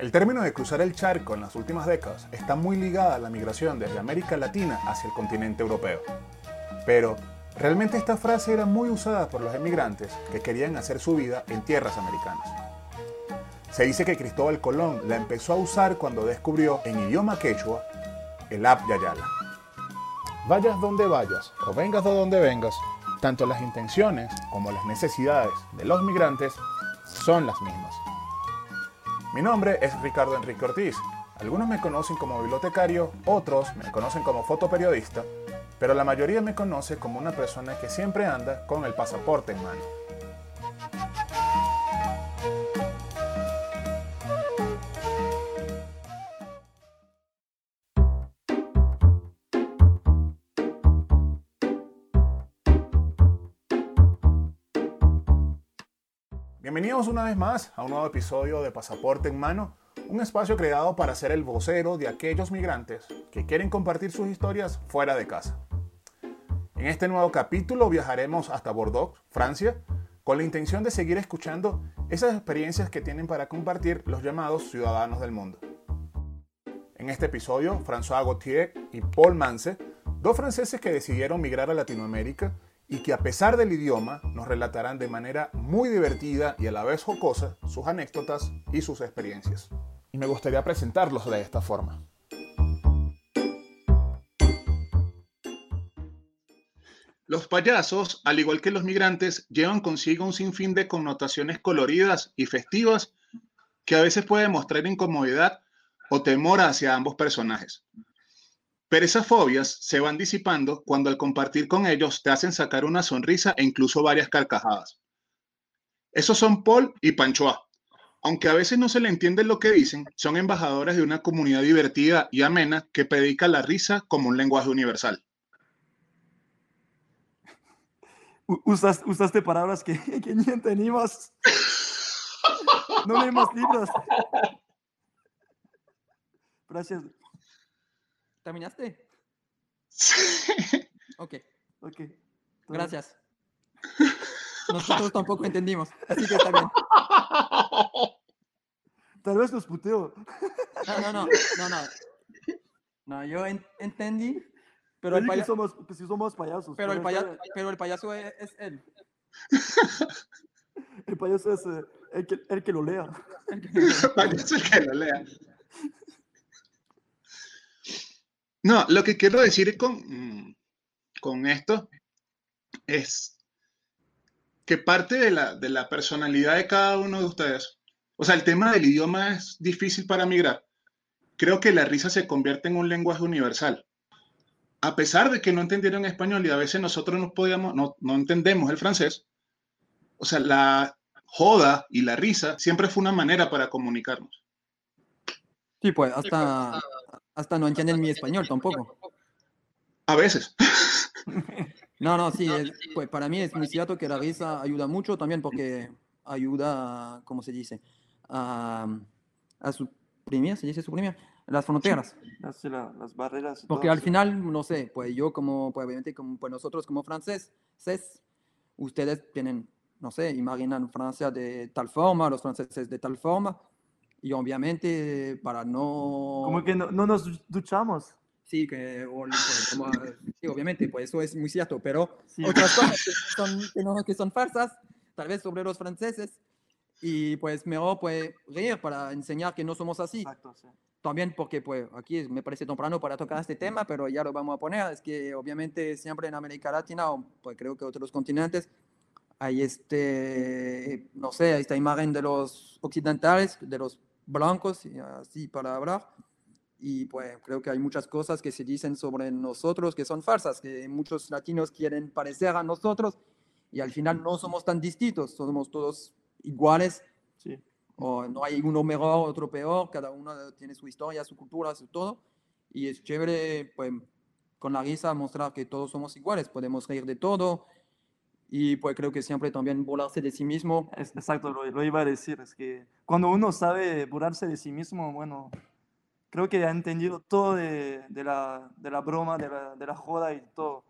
El término de cruzar el charco en las últimas décadas está muy ligada a la migración desde América Latina hacia el continente europeo. Pero, realmente esta frase era muy usada por los emigrantes que querían hacer su vida en tierras americanas. Se dice que Cristóbal Colón la empezó a usar cuando descubrió en idioma quechua el Ab Yayala. Vayas donde vayas o vengas de donde vengas, tanto las intenciones como las necesidades de los migrantes son las mismas. Mi nombre es Ricardo Enrique Ortiz. Algunos me conocen como bibliotecario, otros me conocen como fotoperiodista, pero la mayoría me conoce como una persona que siempre anda con el pasaporte en mano. Bienvenidos una vez más a un nuevo episodio de Pasaporte en Mano, un espacio creado para ser el vocero de aquellos migrantes que quieren compartir sus historias fuera de casa. En este nuevo capítulo viajaremos hasta Bordeaux, Francia, con la intención de seguir escuchando esas experiencias que tienen para compartir los llamados ciudadanos del mundo. En este episodio, François Gauthier y Paul Mance, dos franceses que decidieron migrar a Latinoamérica y que a pesar del idioma nos relatarán de manera muy divertida y a la vez jocosa sus anécdotas y sus experiencias. Y me gustaría presentarlos de esta forma. Los payasos, al igual que los migrantes, llevan consigo un sinfín de connotaciones coloridas y festivas que a veces puede mostrar incomodidad o temor hacia ambos personajes. Pero esas fobias se van disipando cuando al compartir con ellos te hacen sacar una sonrisa e incluso varias carcajadas. Esos son Paul y Panchoa. Aunque a veces no se le entiende lo que dicen, son embajadores de una comunidad divertida y amena que predica la risa como un lenguaje universal. usaste palabras que, que ni entendimos. No leemos libros. Gracias. ¿Terminaste? Sí. Ok. Ok. Gracias. Nosotros tampoco entendimos, así que está bien. Tal vez los puteo. No, no, no, no, no. No, yo entendí, pero el payaso... somos, pues sí somos payasos. Pero, el, payaso, pero el payaso es, él. El payaso es eh, el, que, el que lo lea. El payaso es el que lo lea. No, lo que quiero decir con, mm, con esto es que parte de la, de la personalidad de cada uno de ustedes, o sea, el tema del idioma es difícil para migrar. Creo que la risa se convierte en un lenguaje universal. A pesar de que no entendieron español y a veces nosotros no podíamos, no, no entendemos el francés, o sea, la joda y la risa siempre fue una manera para comunicarnos. Sí, pues hasta, hasta no entienden mi español tampoco. A veces. No, no, sí, pues para mí es muy cierto que la risa ayuda mucho también porque ayuda, ¿cómo se dice? A, a suprimir, ¿se dice suprimir? Las fronteras. Las, las barreras. Porque al final, no sé, pues yo como, pues obviamente, como pues nosotros como franceses, ustedes tienen, no sé, imaginan Francia de tal forma, los franceses de tal forma, y obviamente para no... Como que no, no nos duchamos. Sí, que, sí, obviamente, pues eso es muy cierto, pero otras cosas que son, que, no, que son falsas, tal vez sobre los franceses, y pues mejor pues reír para enseñar que no somos así. Exacto, sí. También porque pues aquí me parece temprano para tocar este tema, pero ya lo vamos a poner, es que obviamente siempre en América Latina, o pues creo que otros continentes, hay este, no sé, esta imagen de los occidentales, de los blancos, así para hablar. Y pues creo que hay muchas cosas que se dicen sobre nosotros que son falsas, que muchos latinos quieren parecer a nosotros y al final no somos tan distintos, somos todos iguales. Sí. O no hay uno mejor, otro peor, cada uno tiene su historia, su cultura, su todo. Y es chévere, pues, con la risa mostrar que todos somos iguales, podemos reír de todo, y pues creo que siempre también volarse de sí mismo. Exacto, lo, iba a decir, es que cuando uno sabe volarse de sí mismo, bueno, creo que ha entendido todo de, de, la, de la, broma, de la, de la, joda y todo.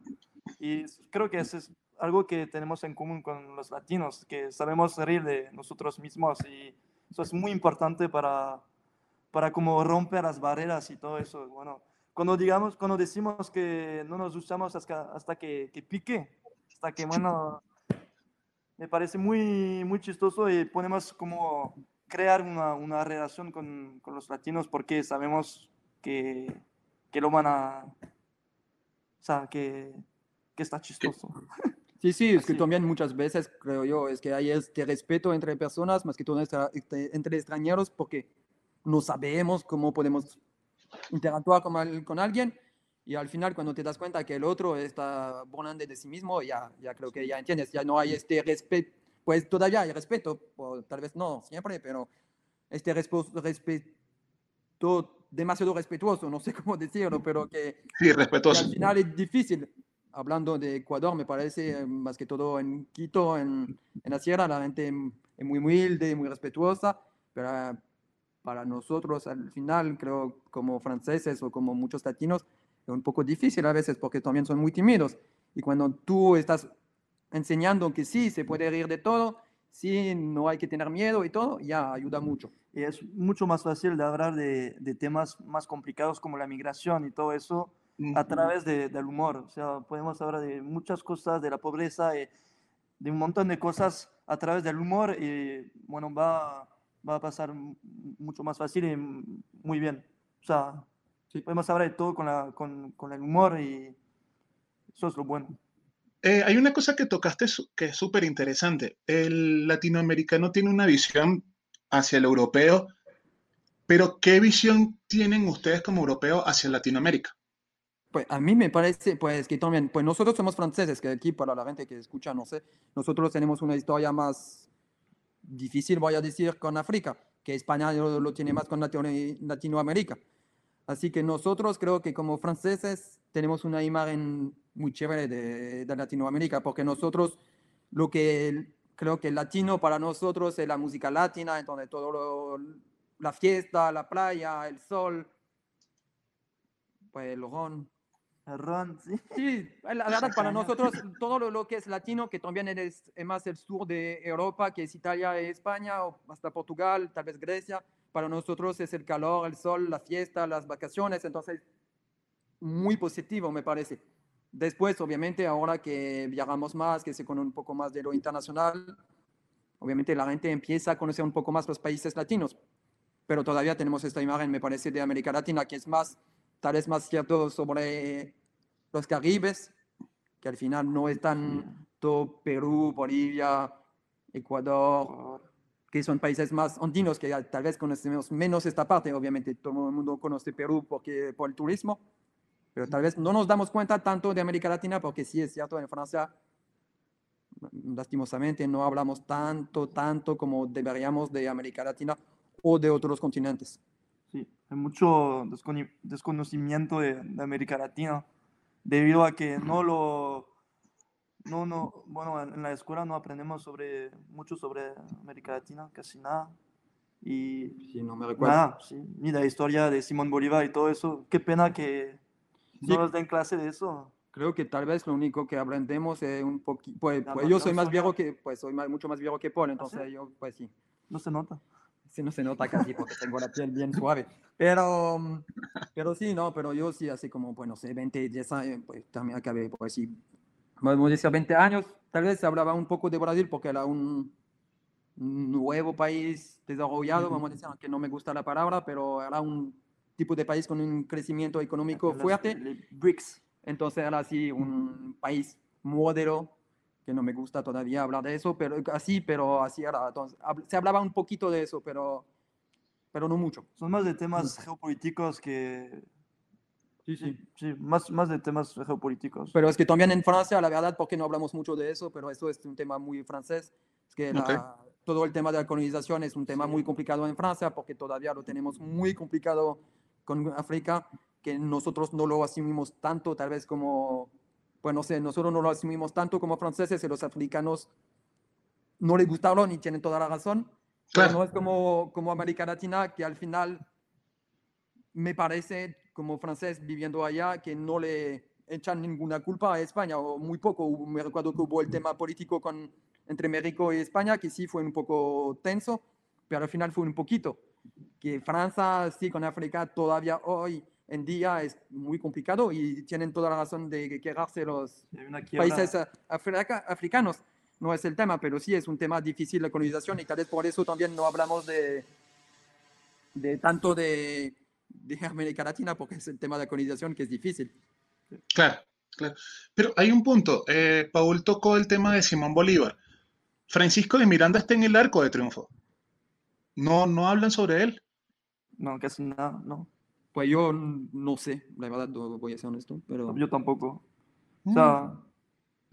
Y creo que eso es algo que tenemos en común con los latinos, que sabemos reír de nosotros mismos y eso es muy importante para, para como romper las barreras y todo eso. Bueno, cuando, digamos, cuando decimos que no nos usamos hasta, hasta que, que pique, hasta que, bueno, me parece muy, muy chistoso y ponemos como crear una, una relación con, con, los latinos porque sabemos que, que, lo van a... O sea, que, que está chistoso. Sí, sí, es que también muchas veces creo yo, es que hay este respeto entre personas, más que todo entre, entre extranjeros, porque no sabemos cómo podemos interactuar con, con alguien y al final cuando te das cuenta que el otro está volando de sí mismo, ya, ya creo que ya entiendes, ya no hay este respeto, pues todavía hay respeto, o tal vez no siempre, pero este respeto demasiado respetuoso, no sé cómo decirlo, pero que, sí, respetuoso. al final es difícil. Hablando de Ecuador, me parece más que todo en Quito, en, en la sierra, la gente es muy humilde, muy respetuosa, pero para nosotros al final, creo, como franceses o como muchos latinos, es un poco difícil a veces porque también son muy tímidos. Y cuando tú estás enseñando que sí, se puede reír de todo, sí, no hay que tener miedo y todo, ya ayuda mucho. Y es mucho más fácil de hablar de, de temas más complicados como la migración y todo eso a través de, del humor. O sea, podemos hablar de muchas cosas, de la pobreza, y de un montón de cosas a través del humor y bueno, va va a pasar mucho más fácil y muy bien. O sea, sí. podemos hablar de todo con, la, con, con, el humor y eso es lo bueno. Eh, hay una cosa que tocaste que es súper interesante. El latinoamericano tiene una visión hacia el europeo, pero ¿qué visión tienen ustedes como europeos hacia Latinoamérica? Pues a mí me parece, pues que también, pues nosotros somos franceses, que aquí para la gente que escucha, no sé, nosotros tenemos una historia más difícil, voy a decir, con África, que España lo, tiene más con Latinoamérica. Así que nosotros creo que como franceses tenemos una imagen muy chévere de, Latinoamérica, porque nosotros lo que creo que el latino para nosotros es la música latina, entonces todo la fiesta, la playa, el sol, pues el ron, sí. la verdad, para nosotros todo lo, que es latino, que también es, más el sur de Europa, que es Italia y España, o hasta Portugal, tal vez Grecia, para nosotros es el calor, el sol, la fiesta, las vacaciones, entonces muy positivo me parece. Después, obviamente, ahora que viajamos más, que se conoce un poco más de lo internacional, obviamente la gente empieza a conocer un poco más los países latinos, pero todavía tenemos esta imagen, me parece, de América Latina, que es más, tal vez más cierto sobre los caribes, que al final no están todo Perú, Bolivia, Ecuador, que son países más andinos que tal vez conocemos menos esta parte. Obviamente todo el mundo conoce Perú porque, por el turismo, pero tal vez no nos damos cuenta tanto de América Latina porque sí es cierto, en Francia lastimosamente no hablamos tanto, tanto como deberíamos de América Latina o de otros continentes. Sí, hay mucho desconocimiento de, de América Latina debido a que no lo, no, no, bueno, en la escuela no aprendemos sobre, mucho sobre América Latina, casi nada. Y sí, no me recuerdo. Nada, sí, ni la historia de Simón Bolívar y todo eso. Qué pena que no nos den clase de eso. Creo que tal vez lo único que aprendemos es un poquito, pues, pues yo soy más viejo que, pues soy mucho más viejo que Paul, ¿Ah, entonces yo, pues sí. No se nota. Sí, no se nota casi porque tengo la piel bien suave. Pero, pero sí, no, pero yo sí, así como, bueno, sé, 20, 10 años, pues también acabé, pues sí, vamos a decir 20 años, tal vez se hablaba un poco de Brasil porque era un nuevo país desarrollado, vamos a decir, aunque no me gusta la palabra, pero era un tipo de país con un crecimiento económico fuerte. BRICS. Entonces era así un país modelo que no me gusta todavía hablar de eso, pero así, pero así era. Entonces, se hablaba un poquito de eso, pero, pero no mucho. Son más de temas geopolíticos que... Sí, sí, sí, más, más de temas geopolíticos. Pero es que también en Francia, la verdad, porque no hablamos mucho de eso, pero eso es un tema muy francés, es que todo el tema de la colonización es un tema muy complicado en Francia, porque todavía lo tenemos muy complicado con África, que nosotros no lo asumimos tanto, tal vez como pues no sé, nosotros no lo asumimos tanto como franceses y los africanos no les gustaron y tienen toda la razón. Claro. no es como, como América Latina, que al final me parece, como francés viviendo allá, que no le echan ninguna culpa a España, o muy poco. Me recuerdo que hubo el tema político con, entre México y España, que sí fue un poco tenso, pero al final fue un poquito. que Francia, sí, con África todavía hoy en día es muy complicado y tienen toda la razón de quejarse los países africa, africanos. No es el tema, pero sí es un tema difícil la colonización y tal vez por eso también no hablamos de, de tanto de, de América Latina, porque es el tema de la colonización que es difícil. Claro, claro. Pero hay un punto. Eh, Paul tocó el tema de Simón Bolívar. Francisco de Miranda está en el arco de triunfo. No, no hablan sobre él. No, casi nada, no. Pues yo no sé, la verdad, no voy a ser honesto, pero... Yo tampoco. O sea,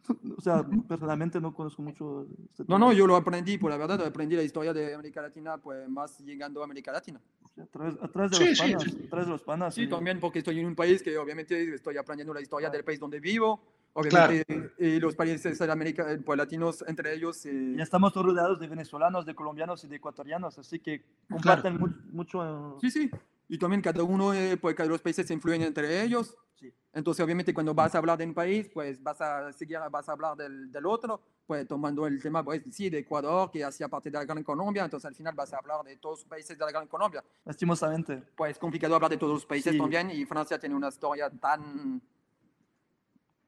o sea, personalmente no conozco mucho. Este no, no, yo lo aprendí, por la verdad, aprendí la historia de América Latina, pues más llegando a América Latina. Atrás, de, los panas, sí. de los panas. Sí, también porque estoy en un país que obviamente estoy aprendiendo la historia del país donde vivo. Obviamente, y los países de América, pues, latinos entre ellos. Eh... Ya estamos todos rodeados de venezolanos, de colombianos y de ecuatorianos, así que comparten mucho. Sí, sí. Y también cada uno, eh, pues cada los países se influyen entre ellos. Sí. Entonces, obviamente, cuando vas a hablar de un país, pues vas a seguir, vas a hablar del, del otro, pues tomando el tema, pues sí, de Ecuador, que hacía parte de la Gran Colombia, entonces al final vas a hablar de todos los países de la Gran Colombia. Lastimosamente. Pues es complicado hablar de todos los países también, y Francia tiene una historia tan,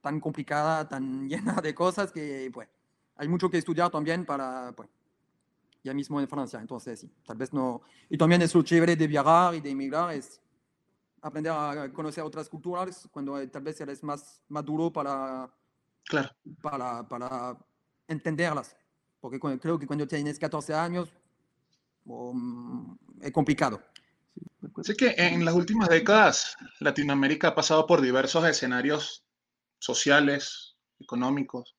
tan complicada, tan llena de cosas, que pues hay mucho que estudiar también para, pues, ya mismo en Francia, entonces sí, tal vez no. Y también es lo chévere de viajar y de emigrar, es aprender a conocer otras culturas cuando eh, tal vez eres más maduro para, claro. para, para entenderlas. Porque creo que cuando tienes 14 años um, es complicado. Sé que en las últimas décadas Latinoamérica ha pasado por diversos escenarios sociales, económicos,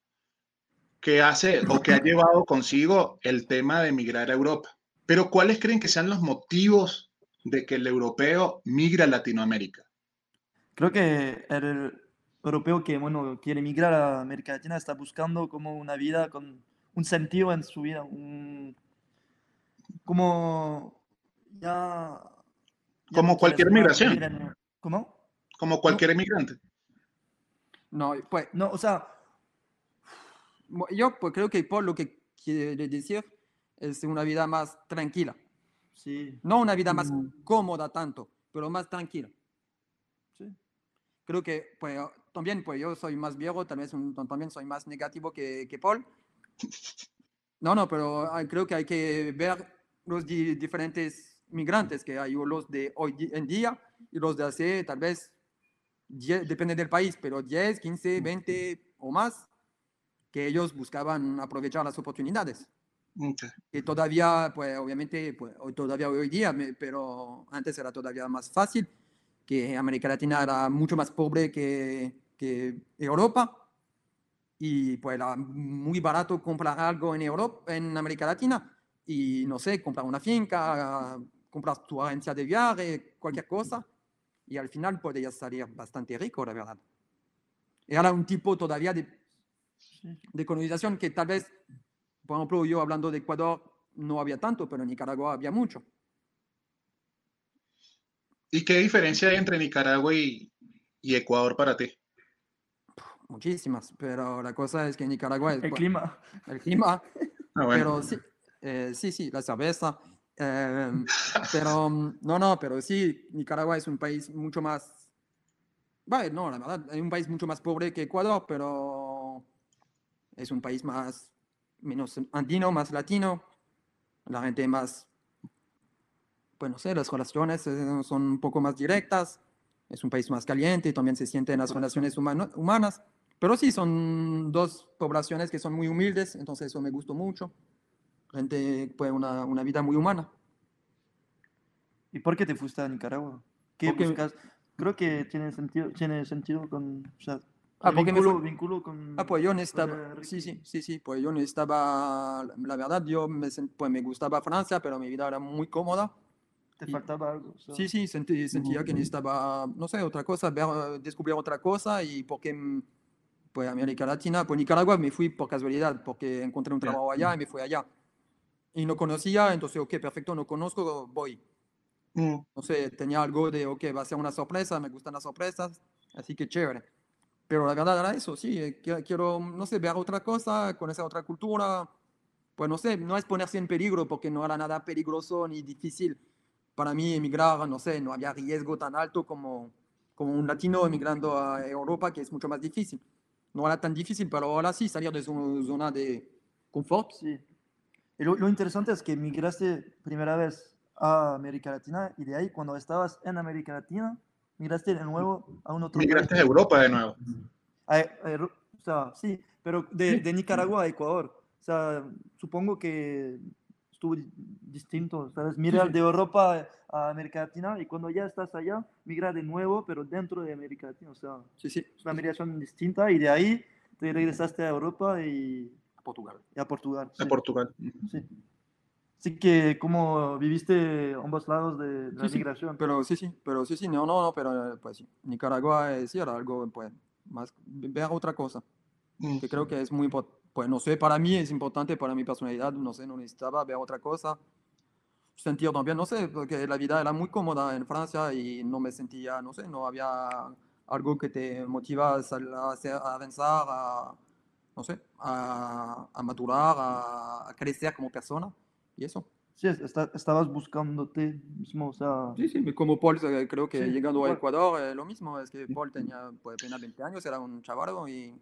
que hace o que ha llevado consigo el tema de emigrar a Europa. Pero ¿cuáles creen que sean los motivos de que el europeo migra a Latinoamérica? Creo que el europeo que bueno, quiere migrar a América Latina está buscando como una vida con un sentido en su vida, como ya, como cualquier migración. ¿Cómo? Como cualquier emigrante. No, pues no, o sea, yo pues, creo que por lo que quiere decir es una vida más tranquila. No una vida más mm. cómoda tanto, pero más tranquila. Sí. Creo que pues, también pues, yo soy más viejo, tal vez también soy más negativo que, que Paul. No, no, pero creo que hay que ver los diferentes migrantes que hay, los de hoy en día y los de hace tal vez, depende del país, pero 10, 15, 20 o más, que ellos buscaban aprovechar las oportunidades. Y todavía, pues obviamente, pues, todavía hoy día, pero antes era todavía más fácil, que América Latina era mucho más pobre que, que Europa y pues era muy barato comprar algo en Europa, en América Latina y no sé, comprar una finca, comprar tu agencia de viaje, cualquier cosa y al final podías salir bastante rico, la verdad. Era un tipo todavía de, de colonización que tal vez por ejemplo, yo hablando de Ecuador no había tanto, pero en Nicaragua había mucho. ¿Y qué diferencia hay entre Nicaragua y, Ecuador para ti? Muchísimas, pero la cosa es que Nicaragua es... El clima. El clima. Ah, pero sí, eh, sí, sí, la cerveza. Em, pero no, no, pero sí, Nicaragua es un país mucho más... Bueno, no, la verdad, es un país mucho más pobre que Ecuador, pero es un país más menos andino, más latino, la gente más, pues no sé, las relaciones eh, son un poco más directas, es un país más caliente, también se siente en las relaciones humanas, pero sí, son dos poblaciones que son muy humildes, entonces eso me gustó mucho. Gente, pues, una, una vida muy humana. ¿Y por qué te fuiste a Nicaragua? ¿Qué buscas? Creo que tiene sentido, tiene sentido con, Ah, porque me con... Ah, pues yo necesitaba, sí, sí, sí, sí, pues yo necesitaba, la verdad, yo me, pues me gustaba Francia, pero mi vida era muy cómoda. ¿Te faltaba algo? Sí, sí, sentí, sentía que necesitaba, no sé, otra cosa, ver, descubrir otra cosa y porque, pues América Latina, pues Nicaragua me fui por casualidad, porque encontré un trabajo allá y me fui allá. Y no conocía, entonces, ok, perfecto, no conozco, voy. Mm. No sé, tenía algo de, ok, va a ser una sorpresa, me gustan las sorpresas, así que chévere. Pero la verdad era eso, sí, eh, quiero, no sé, ver otra cosa, conocer otra cultura. Pues no sé, no es ponerse en peligro porque no era nada peligroso ni difícil para mí emigrar, no sé, no había riesgo tan alto como, como un latino emigrando a Europa, que es mucho más difícil. No era tan difícil, pero ahora sí, salir de su zona de confort. Sí. Y lo, lo interesante es que migraste primera vez a América Latina y de ahí cuando estabas en América Latina, migraste de nuevo a un otro Migraste a Europa de nuevo. A- a- o sea, sí, pero de, de Nicaragua a Ecuador. O sea, supongo que estuvo di- distinto, ¿sabes? Mira de Europa a América Latina y cuando ya estás allá, migra de nuevo, pero dentro de América Latina. O sea, Sí, sí, es una migración distinta y de ahí te regresaste a Europa y, a Portugal. y a Portugal. A sí, Portugal. sí. Así que, ¿cómo viviste ambos lados de, de la Sí, sí, migración? Pero sí, sí, pero sí, sí, no, no, no, pero pues sí. Nicaragua eh, sí era algo, pues, más, ver otra cosa, Mm. que creo que es muy importante, pues no sé, para mí es importante, para mi personalidad, no sé, no necesitaba ver otra cosa. Sentir también, no sé, porque la vida era muy cómoda en Francia y no me sentía, no sé, no había algo que te motiva a, hacer- a avanzar, a, no sé, a, a madurar, a, a crecer como persona y eso. Sí, es- está- estabas buscándote mismo, o sea, Sí, sí, como Paul, eh, creo que Sí, llegando a. Ecuador, eh, lo mismo, es que Paul tenía pues, apenas 20 años, era un chavalo y...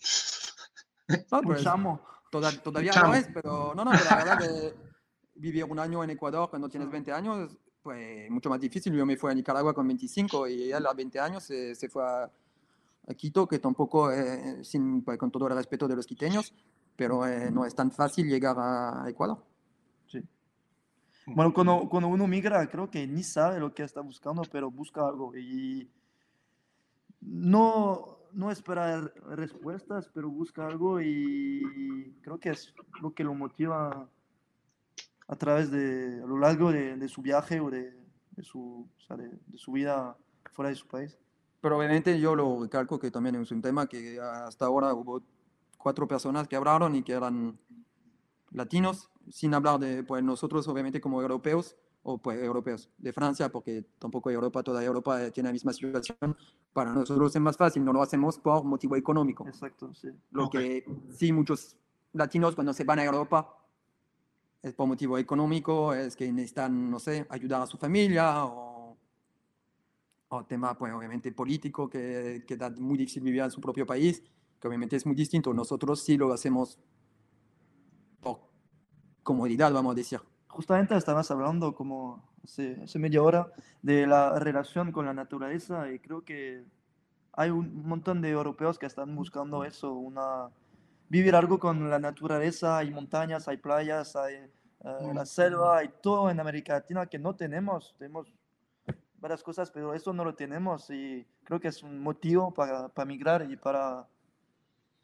No, pues, chamo. toda- todavía chamo. no es, pero no, no, pero la verdad que vivir un año en Ecuador cuando tienes 20 años, pues mucho más difícil. Yo me fui a Nicaragua con 25 y él a 20 años se, se fue a, a Quito, que tampoco, eh, sin, pues, con todo el respeto de los quiteños, pero eh, no es tan fácil llegar a Ecuador. Bueno, cuando, cuando uno migra, creo que ni sabe lo que está buscando, pero busca algo y no, no espera respuestas, pero busca algo y creo que es lo que lo motiva a través de, a lo largo de, de su viaje o de, de su, o sea, de, de su vida fuera de su país. Pero obviamente yo lo recalco que también es un tema que hasta ahora hubo cuatro personas que hablaron y que eran latinos, sin hablar de pues, nosotros obviamente como europeos, o pues europeos de Francia, porque tampoco Europa, toda Europa eh, tiene la misma situación. Para nosotros es más fácil, no lo hacemos por motivo económico. Exacto, sí. Lo Ok. que sí muchos latinos cuando se van a Europa es por motivo económico, es que necesitan, no sé, ayudar a su familia o, o tema, pues obviamente político, que, que da muy difícil vivir en su propio país, que obviamente es muy distinto. Nosotros sí lo hacemos comodidad, vamos a decir. Justamente estabas hablando como hace, hace media hora de la relación con la naturaleza y creo que hay un montón de europeos que están buscando eso, una, vivir algo con la naturaleza, hay montañas, hay playas, hay eh, la selva, hay todo en América Latina que no tenemos, tenemos varias cosas, pero eso no lo tenemos y creo que es un motivo para, para migrar y para,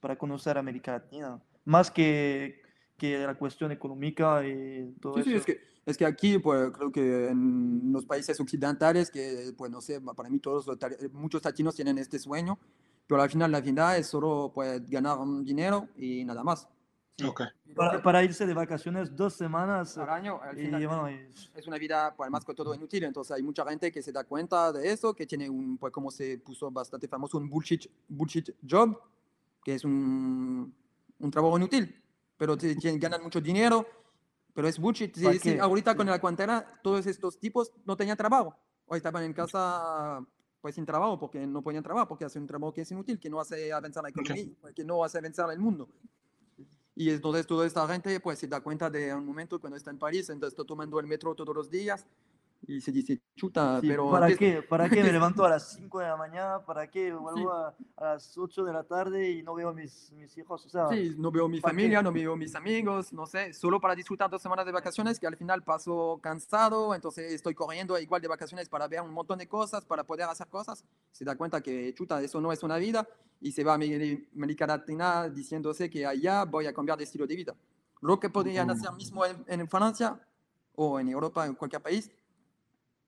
para conocer América Latina, más que, que la cuestión económica y todo Sí, eso. sí, es que, es que aquí, pues creo que en los países occidentales, que pues no sé, para mí todos, muchos latinos tienen este sueño, pero al final la vida es solo pues ganar un dinero y nada más. Ok. para, para irse de vacaciones dos semanas Al año, al y final, bueno, y- es una vida pues más que todo inútil, entonces hay mucha gente que se da cuenta de eso, que tiene un, pues como se puso bastante famoso, un bullshit, bullshit job, que es un, un trabajo inútil, pero te- ganan mucho dinero, pero es bullshit. Sí, ahorita con la cuarentena, todos estos tipos no tenían trabajo, o estaban en casa pues sin trabajo, porque no podían trabajar, porque hacen un trabajo que es inútil, que no hace avanzar la economía, que no hace avanzar el mundo. Y entonces toda esta gente pues se da cuenta de un momento cuando está en París, entonces está tomando el metro todos los días y se dice, chuta, sí, pero... ¿para antes- qué? ¿Para qué me levanto a las 5 de la mañana? ¿Para qué vuelvo a, a las 8 de la tarde y no veo a mis, mis hijos? O sea, Sí, no veo mi ¿para qué? familia, no veo mis amigos, no sé, solo para disfrutar dos semanas de vacaciones que al final paso cansado, entonces estoy corriendo igual de vacaciones para ver un montón de cosas, para poder hacer cosas. Se da cuenta que, chuta, eso no es una vida y se va a América Latina diciéndose que allá voy a cambiar de estilo de vida. Lo que podrían hacer mismo en, en Francia o en Europa, en cualquier país,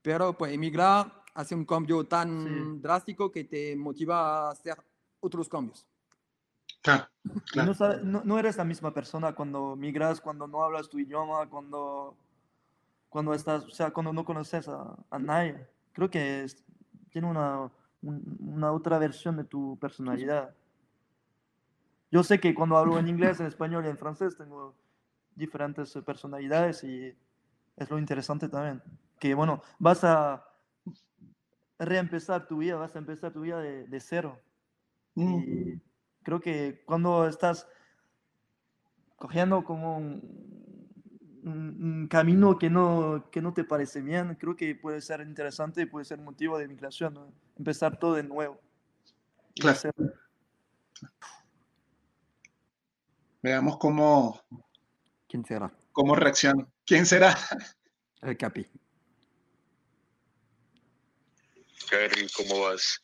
pero pues emigrar hace un cambio tan Sí. drástico que te motiva a hacer otros cambios. Claro. claro. no, no- no eres la misma persona cuando migras, cuando no hablas tu idioma, cuando, cuando estás, o sea, cuando no conoces a, a nadie. Creo que es- tiene una, un- una otra versión de tu personalidad. Yo sé que cuando hablo en inglés, en español y en francés tengo diferentes personalidades y es lo interesante también. Que, bueno, vas a reempezar tu vida, vas a empezar tu vida de, de cero. Mm. Y creo que cuando estás cogiendo como un, un- un camino que no, que no te parece bien, creo que puede ser interesante y puede ser motivo de migración, ¿no? empezar todo de nuevo. Claro. hacer- Veamos cómo, ¿Quién será? cómo reacciona. ¿Quién será? El Capi. Gary, ¿cómo vas?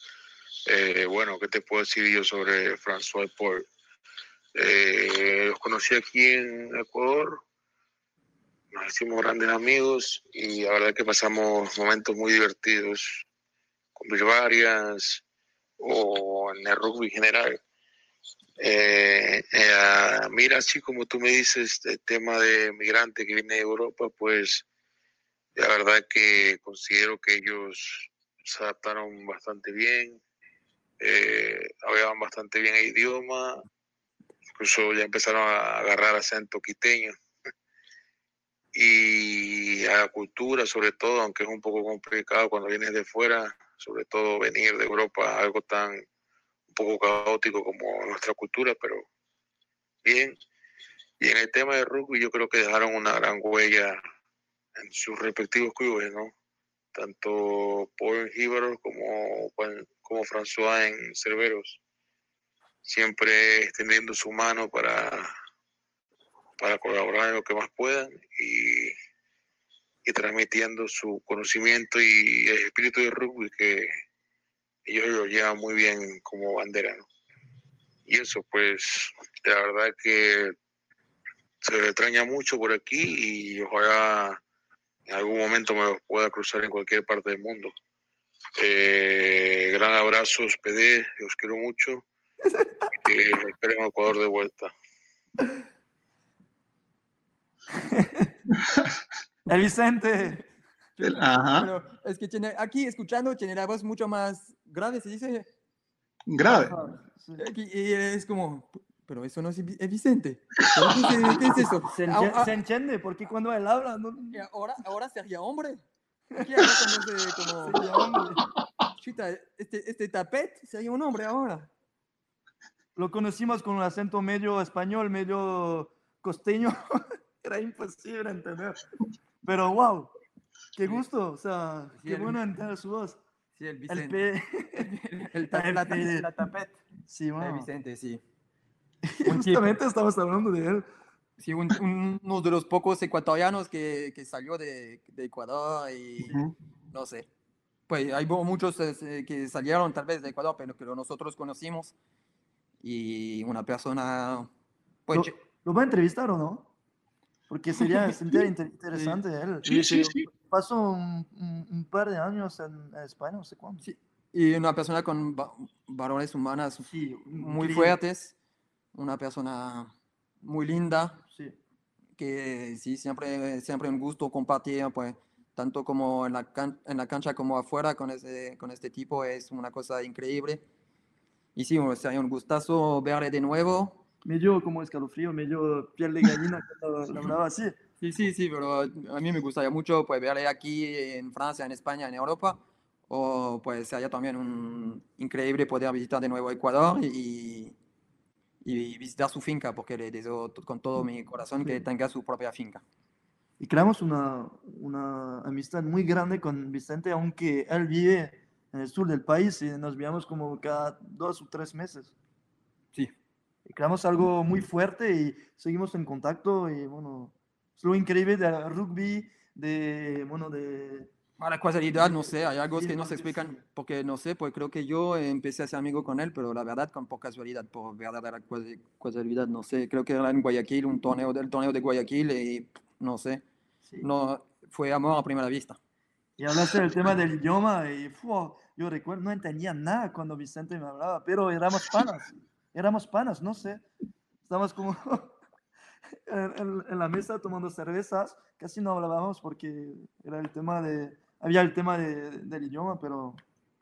Eh, bueno, ¿qué te puedo decir yo sobre François Paul? Eh, los conocí aquí en Ecuador, nos hicimos grandes amigos y la verdad que pasamos momentos muy divertidos con varias o en el rugby en general. Eh, eh, mira, así como tú me dices, el tema de migrante que viene de Europa, pues la verdad que considero que ellos se adaptaron bastante bien, eh, hablaban bastante bien el idioma, incluso ya empezaron a agarrar acento quiteño. Y a la cultura, sobre todo, aunque es un poco complicado cuando vienes de fuera, sobre todo venir de Europa, algo tan un poco caótico como nuestra cultura, pero bien. Y en el tema de rugby, yo creo que dejaron una gran huella en sus respectivos clubes, ¿no? Tanto Paul en Jíbaros como, como François en Cerveros. Siempre extendiendo su mano para, para colaborar en lo que más puedan y, y transmitiendo su conocimiento y el espíritu de rugby que ellos lo llevan muy bien como bandera. Y eso, pues, la verdad que se les extraña mucho por aquí y ojalá en algún momento me los pueda cruzar en cualquier parte del mundo. Eh, gran abrazo, PD, los quiero mucho. Eh, espero en Ecuador de vuelta. El Vicente, El- Ajá. Pero es que tiene, aquí escuchando tiene la voz mucho más grave, se dice. Grave. Y es como, pero eso no es. ¿Pero ¿Qué es, qué es eso? se, Ah, enti- ah, se entiende, porque cuando él habla, no, ahora, ahora sería hombre. ¿Qué hago cuando se- como, sería hombre. chuta, este, este tapet sería un hombre ahora? Lo conocimos con un acento medio español, medio costeño. Era imposible entender. Pero wow, qué gusto, o sea, Sí, qué el- bueno entender su voz. Sí, el El Vicente. El, ta- el la, P- la tapet. Sí, El wow. Vicente, sí. Justamente estamos hablando de él. Sí, un- un- uno de los pocos ecuatorianos que, que salió de, de Ecuador y Ujú. no sé. Pues hay mu- muchos eh, que salieron tal vez de Ecuador, pero que nosotros conocimos. Y una persona, pues, Lo, lo va a entrevistar o no? Porque sería, sería inter- interesante él. Sí, sí, sí. Pasó un, un- par de años en España, no sé cuándo. sí, y una persona con va- valores humanas Sí, muy increíble. fuertes, una persona muy linda, Sí. que sí, siempre, siempre un gusto compartir, pues, tanto como en la, can- en la cancha como afuera con, ese, con este tipo, es una cosa increíble. Y sí, o sea, un gustazo verle de nuevo. Me dio como escalofrío, me dio piel de gallina cuando hablaba así. Sí, sí, sí, pero a mí me gustaría mucho pues, verle aquí en Francia, en España, en Europa. O pues sería también un increíble poder visitar de nuevo Ecuador y, y visitar su finca, porque le deseo con todo mi corazón que tenga su propia finca. Y creamos una, una amistad muy grande con Vicente, aunque él vive en el sur del país y nos veíamos como cada dos o tres meses. Sí. Y creamos algo muy fuerte y seguimos en contacto y bueno, es lo increíble del rugby, de, bueno, de... A la casualidad, no sé, hay algo que no se explican, porque no sé, pues creo que yo empecé a ser amigo con él, pero la verdad, con por casualidad, por verdadera casual- casualidad, no sé, creo que era en Guayaquil, un torneo del torneo de Guayaquil y no sé, sí. no, fue amor a primera vista. Y hablaste del tema del idioma y yo recuerdo, no entendía nada cuando Vicente me hablaba, pero éramos panas, éramos panas, no sé. Estábamos como en, en- en la mesa tomando cervezas, casi no hablábamos porque era el tema de, había el tema de- del idioma, pero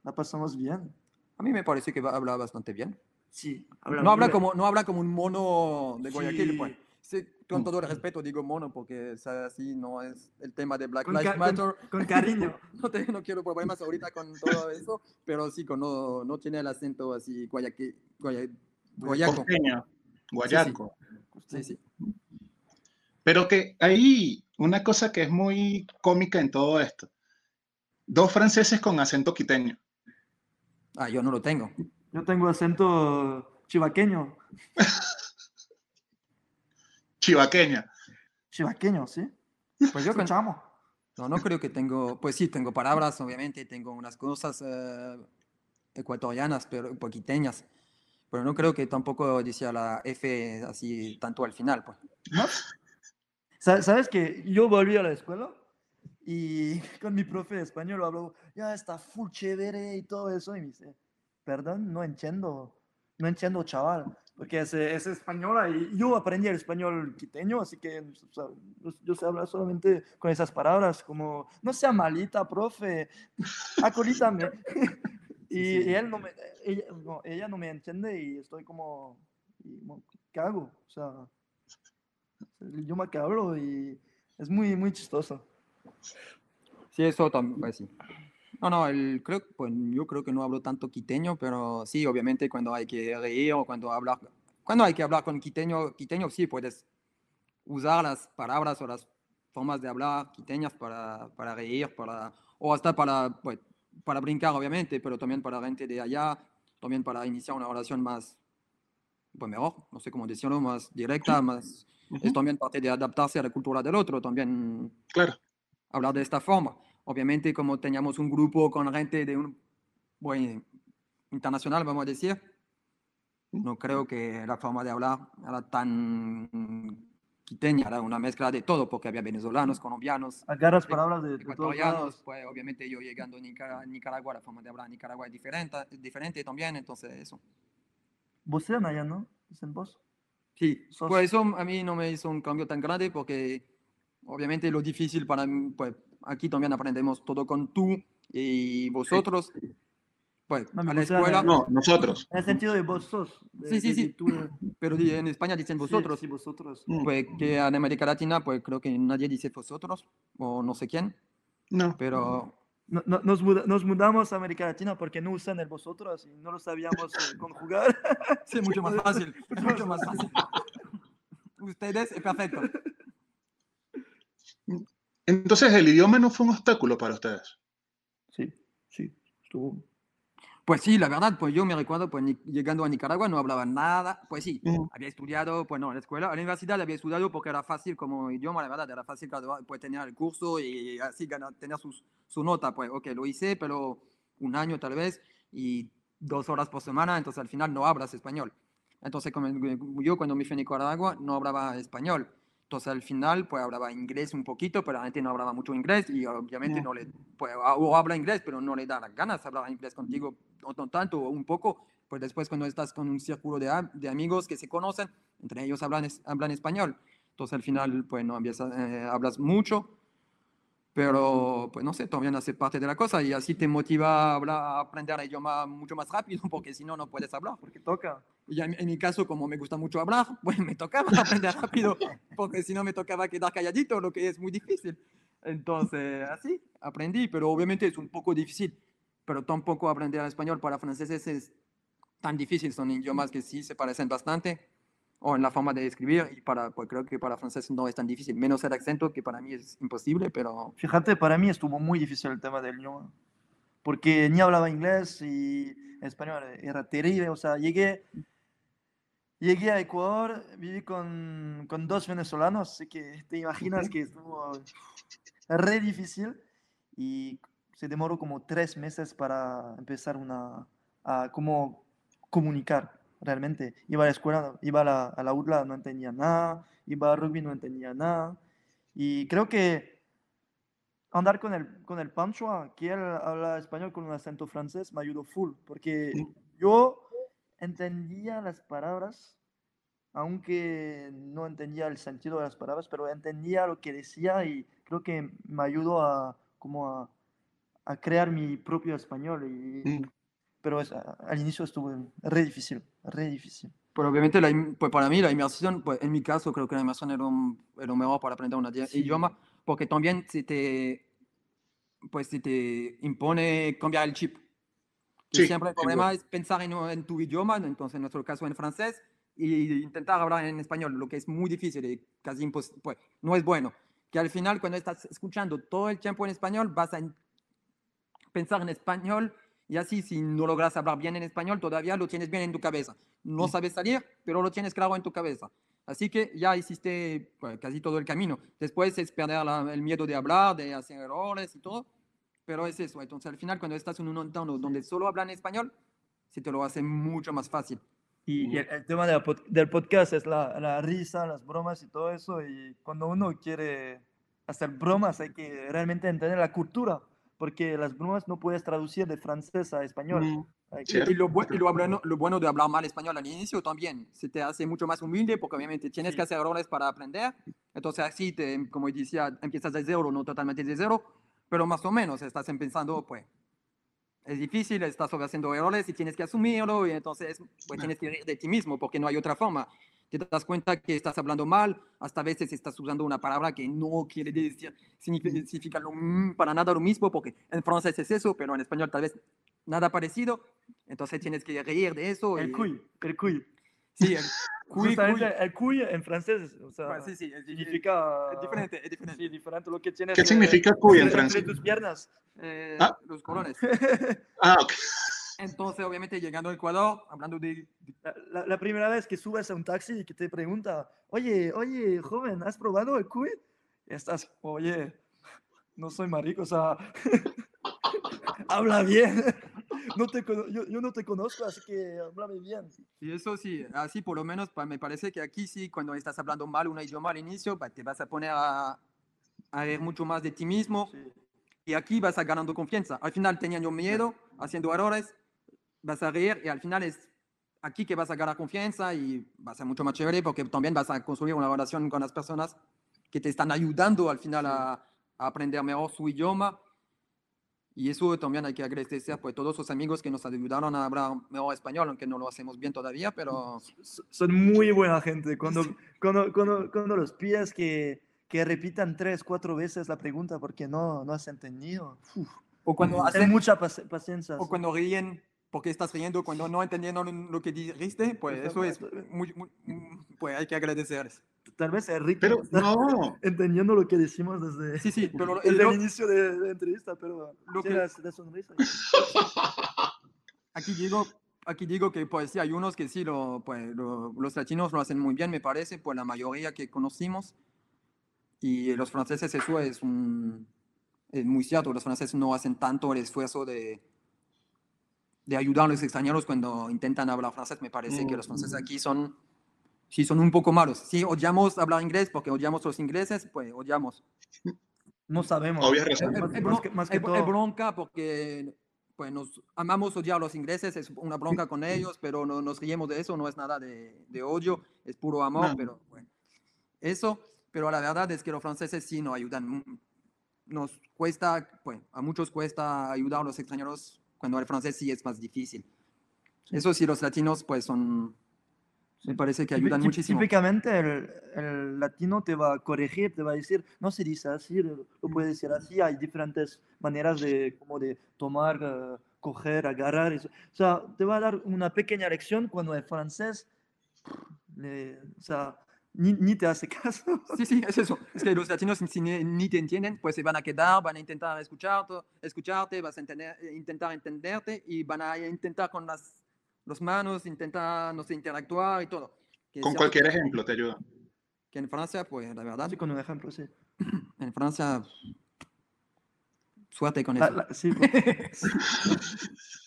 la pasamos bien. A mí me parece que va- habla bastante bien. Sí, No habla como, no habla como un mono de Guayaquil, Sí. pues. Sí, con todo el respeto digo mono porque o sea, así no es el tema de Black Con, Lives Matter. con- con cariño. No, te- no quiero problemas ahorita con todo eso, pero sí, con no, no tiene el acento así guayaque, guaya- guayaco. Guayaco. Sí, sí. Pero que hay una cosa que es muy cómica en todo esto. Dos franceses con acento quiteño. Ah, yo no lo tengo. Yo tengo acento chivaqueño. Chivaqueña. Chivaqueño, ¿sí? Pues yo Escuchamos. No, no creo que tengo, pues sí, tengo palabras, obviamente, tengo unas cosas eh, ecuatorianas, pero poquiteñas, pero no creo que tampoco decía la F así tanto al final, pues. ¿No? Sa- ¿Sabes que yo volví a la escuela y con mi profe de español hablo, ya está full chévere y todo eso, y me dice, perdón, no entiendo, no entiendo, chaval, porque es, eh, es española y yo aprendí el español quiteño, así que o sea, yo, yo sé hablar solamente con esas palabras, como, no sea malita, profe, acolítame. y, y él no me, ella, no, ella no me entiende y estoy como, y, bueno, ¿qué hago? O sea, el idioma que hablo y es muy, muy chistoso. Sí, eso también, pues sí. No, no, el, creo, pues, yo creo que no hablo tanto quiteño, pero sí, obviamente cuando hay que reír o cuando hablar, cuando hay que hablar con quiteño, quiteño sí puedes usar las palabras o las formas de hablar quiteñas para, para reír, para, o hasta para, pues, para brincar, obviamente, pero también para gente de allá, también para iniciar una relación más, pues mejor, no sé cómo decirlo, más directa, más, es también parte de adaptarse a la cultura del otro, también Claro. Hablar de esta forma. Obviamente, como teníamos un grupo con gente de un, bueno, internacional, vamos a decir, no creo que la forma de hablar era tan quiteña, era una mezcla de todo, porque había venezolanos, colombianos, Agarras palabras de, ecuatorianos, lados. pues obviamente yo llegando a Nicara- Nicaragua, la forma de hablar en Nicaragua es diferente, diferente también, entonces eso. Vos allá, ¿no? Dicen vos. Sí, Sos- pues eso a mí no me hizo un cambio tan grande porque obviamente lo difícil para mí, pues aquí también aprendemos todo con tú y vosotros. Pues No, a la escuela, No, nosotros. En el sentido de vos sos. de- Sí, sí, de- sí. de tú, pero en España dicen sí, vosotros. Sí, vosotros. Mm. Pues que en América Latina, pues creo que nadie dice vosotros o no sé quién, No. pero No- no- nos, muda- nos mudamos a América Latina porque no usan el vosotros y no lo sabíamos eh, conjugar. sí, mucho más fácil, es mucho más fácil. Ustedes, es perfecto. Entonces el idioma no fue un obstáculo para ustedes. Sí, sí, estuvo. Pues sí, la verdad, pues yo me recuerdo, pues ni- llegando a Nicaragua no hablaba nada, pues sí, Ujú. había estudiado, pues no, en la escuela, a la universidad había estudiado porque era fácil como idioma, la verdad, era fácil graduar, pues tener el curso y así ganar, tener sus- su nota, pues ok, lo hice, pero un año tal vez y dos horas por semana, entonces al final no hablas español. Entonces como yo cuando me fui a Nicaragua no hablaba español. Entonces al final pues hablaba inglés un poquito, pero la gente no hablaba mucho inglés y obviamente Mm. no le, pues, o habla inglés, pero no le da las ganas de hablar inglés contigo, o no tanto, o un poco, pues después cuando estás con un círculo de, de amigos que se conocen, entre ellos hablan, hablan español. Entonces al final pues no empiezas, eh, hablas mucho, pero pues no sé, también hace parte de la cosa y así te motiva a, hablar, a aprender el idioma mucho más rápido, porque si no, no puedes hablar. Porque toca. Y en, mi caso, como me gusta mucho hablar, pues me tocaba aprender rápido, porque si no me tocaba quedar calladito, lo que es muy difícil. Entonces, así, aprendí, pero obviamente es un poco difícil, pero tampoco aprender español para franceses es tan difícil, son idiomas que sí se parecen bastante, o en la forma de escribir, y para, pues creo que para franceses no es tan difícil, menos el acento, que para mí es imposible, pero Fíjate, para mí estuvo muy difícil el tema del idioma. Porque ni hablaba inglés y español era terrible. O sea, llegué, llegué a Ecuador, viví con, con dos venezolanos, así que te imaginas que estuvo re difícil. Y se demoró como tres meses para empezar una, a cómo comunicar realmente. Iba a la escuela, iba a la, a la UDLA, no entendía nada, iba a rugby, no entendía nada. Y creo que andar con el, con el Pancho, que él habla español con un acento francés, me ayudó full, porque yo entendía las palabras, aunque no entendía el sentido de las palabras, pero entendía lo que decía y creo que me ayudó a, como a, a crear mi propio español. Y, Mm. pero es- al inicio estuvo re difícil, re difícil. Pero obviamente, la, pues para mí la inmersión, pues en mi caso creo que la inmersión era, un, era lo mejor para aprender un idioma, porque también se te, pues se te impone cambiar el chip. Sí, siempre el problema es pensar en, en tu idioma, entonces en nuestro caso en francés, y intentar hablar en español, lo que es muy difícil y casi imposible, pues no es bueno. Que al final cuando estás escuchando todo el tiempo en español, vas a en- pensar en español y así si no logras hablar bien en español, todavía lo tienes bien en tu cabeza. No sabes salir, pero lo tienes claro en tu cabeza. Así que ya hiciste pues, casi todo el camino. Después es perder la- el miedo de hablar, de hacer errores y todo. Pero es eso. Entonces al final cuando estás en un entorno donde solo hablan español, se te lo hace mucho más fácil. Y, y el, el tema de la del podcast es la, la risa, las bromas y todo eso. Y cuando uno quiere hacer bromas, hay que realmente entender la cultura, porque las bromas no puedes traducir de francés a español. Mm, Cierto. Y lo, bu- y lo bueno, lo bueno de hablar mal español al inicio también, se te hace mucho más humilde porque obviamente tienes Sí. que hacer errores para aprender. Entonces así, te, como decía, empiezas de cero, no totalmente de cero, pero más o menos estás empezando, pues es difícil, estás haciendo errores y tienes que asumirlo y entonces pues tienes que reír de ti mismo porque no hay otra forma. Te das cuenta que estás hablando mal, hasta a veces estás usando una palabra que no quiere decir, significa, lo, mm, para nada lo mismo porque en francés es eso, pero en español tal vez nada parecido. Entonces tienes que reír de eso. el y- cuy, el cuy. Sí, el cuy, el cuy en francés, o sea, Bueno, sí, sí, es, significa... es diferente, es diferente. Sí, diferente lo que tienes. ¿Qué significa cuy en entre- entre francés? tus piernas. Eh, Ah. Los colones. Ah, ok. Entonces, obviamente, llegando a Ecuador, hablando de... de- La, la- primera vez que subes a un taxi y que te pregunta, oye, oye, joven, ¿has probado el cuy? Y estás, oye, no soy marico, o sea, habla bien. No te, yo, yo no te conozco, así que háblame bien. Y eso sí, así por lo menos me parece que aquí sí, cuando estás hablando mal un idioma al inicio, te vas a poner a, a ver mucho más de ti mismo Sí. y aquí vas a ganando confianza. Al final teniendo miedo, haciendo errores, vas a reír y al final es aquí que vas a ganar confianza y va a ser mucho más chévere porque también vas a construir una relación con las personas que te están ayudando al final a, a aprender mejor su idioma. Y eso también hay que agradecer a pues, todos los amigos que nos ayudaron a hablar mejor español, aunque no lo hacemos bien todavía, pero So- Son muy buena gente. Cuando, cuando, cuando, cuando los pides que, que repitan tres, cuatro veces la pregunta porque no, no has entendido. Uf, o cuando, hacen, mucha paci- paciencia. o cuando ríen porque estás riendo, cuando no entendiendo lo que dijiste, pues eso es muy, muy- mm, pues hay que agradecerles. Tal vez Enrique Pero está no, entendiendo lo que decimos desde, Sí, sí, pero desde lo- el inicio de la entrevista, pero Lo que- tienes la sonrisa. aquí digo, aquí digo que pues sí, hay unos que sí, lo, pues, lo- los latinos lo hacen muy bien, me parece, pues la mayoría que conocimos. Y los franceses eso es, un, es muy cierto, los franceses no hacen tanto el esfuerzo de, de ayudar a los extranjeros cuando intentan hablar francés. Me parece que los franceses aquí son, sí, son un poco malos. Sí, odiamos hablar inglés porque odiamos a los ingleses, pues odiamos. No sabemos. Obvias razones. Más, Es más que, más que es- es todo. bronca porque pues nos amamos odiar a los ingleses, es una bronca con ellos, pero no nos riemos de eso, no es nada de, de odio, es puro amor, No. pero bueno, eso, pero la verdad es que los franceses sí nos ayudan, mm, nos cuesta, pues a muchos cuesta ayudar a los extranjeros cuando el francés sí es más difícil. Eso sí, los latinos pues son, me parece que ayudan tí- muchísimo. Típicamente el, el latino te va a corregir, te va a decir, no se dice así, lo puede decir así, hay diferentes maneras de, como de tomar, eh, coger, agarrar. Eso. O sea, te va a dar una pequeña lección cuando el francés, le- o sea, ni, ni te hace caso. Sí, sí, es eso. Es que los latinos si ni, ni te entienden, pues se van a quedar, van a intentar escucharte, escucharte vas a entender, eh, intentar entenderte y van a intentar con las, las manos, intentar, no sé, interactuar y todo. Que con cualquier ejemplo te ayuda. Que en Francia, pues la verdad, Así con un ejemplo, sí. en Francia, suerte con La- eso. la- sí, porque-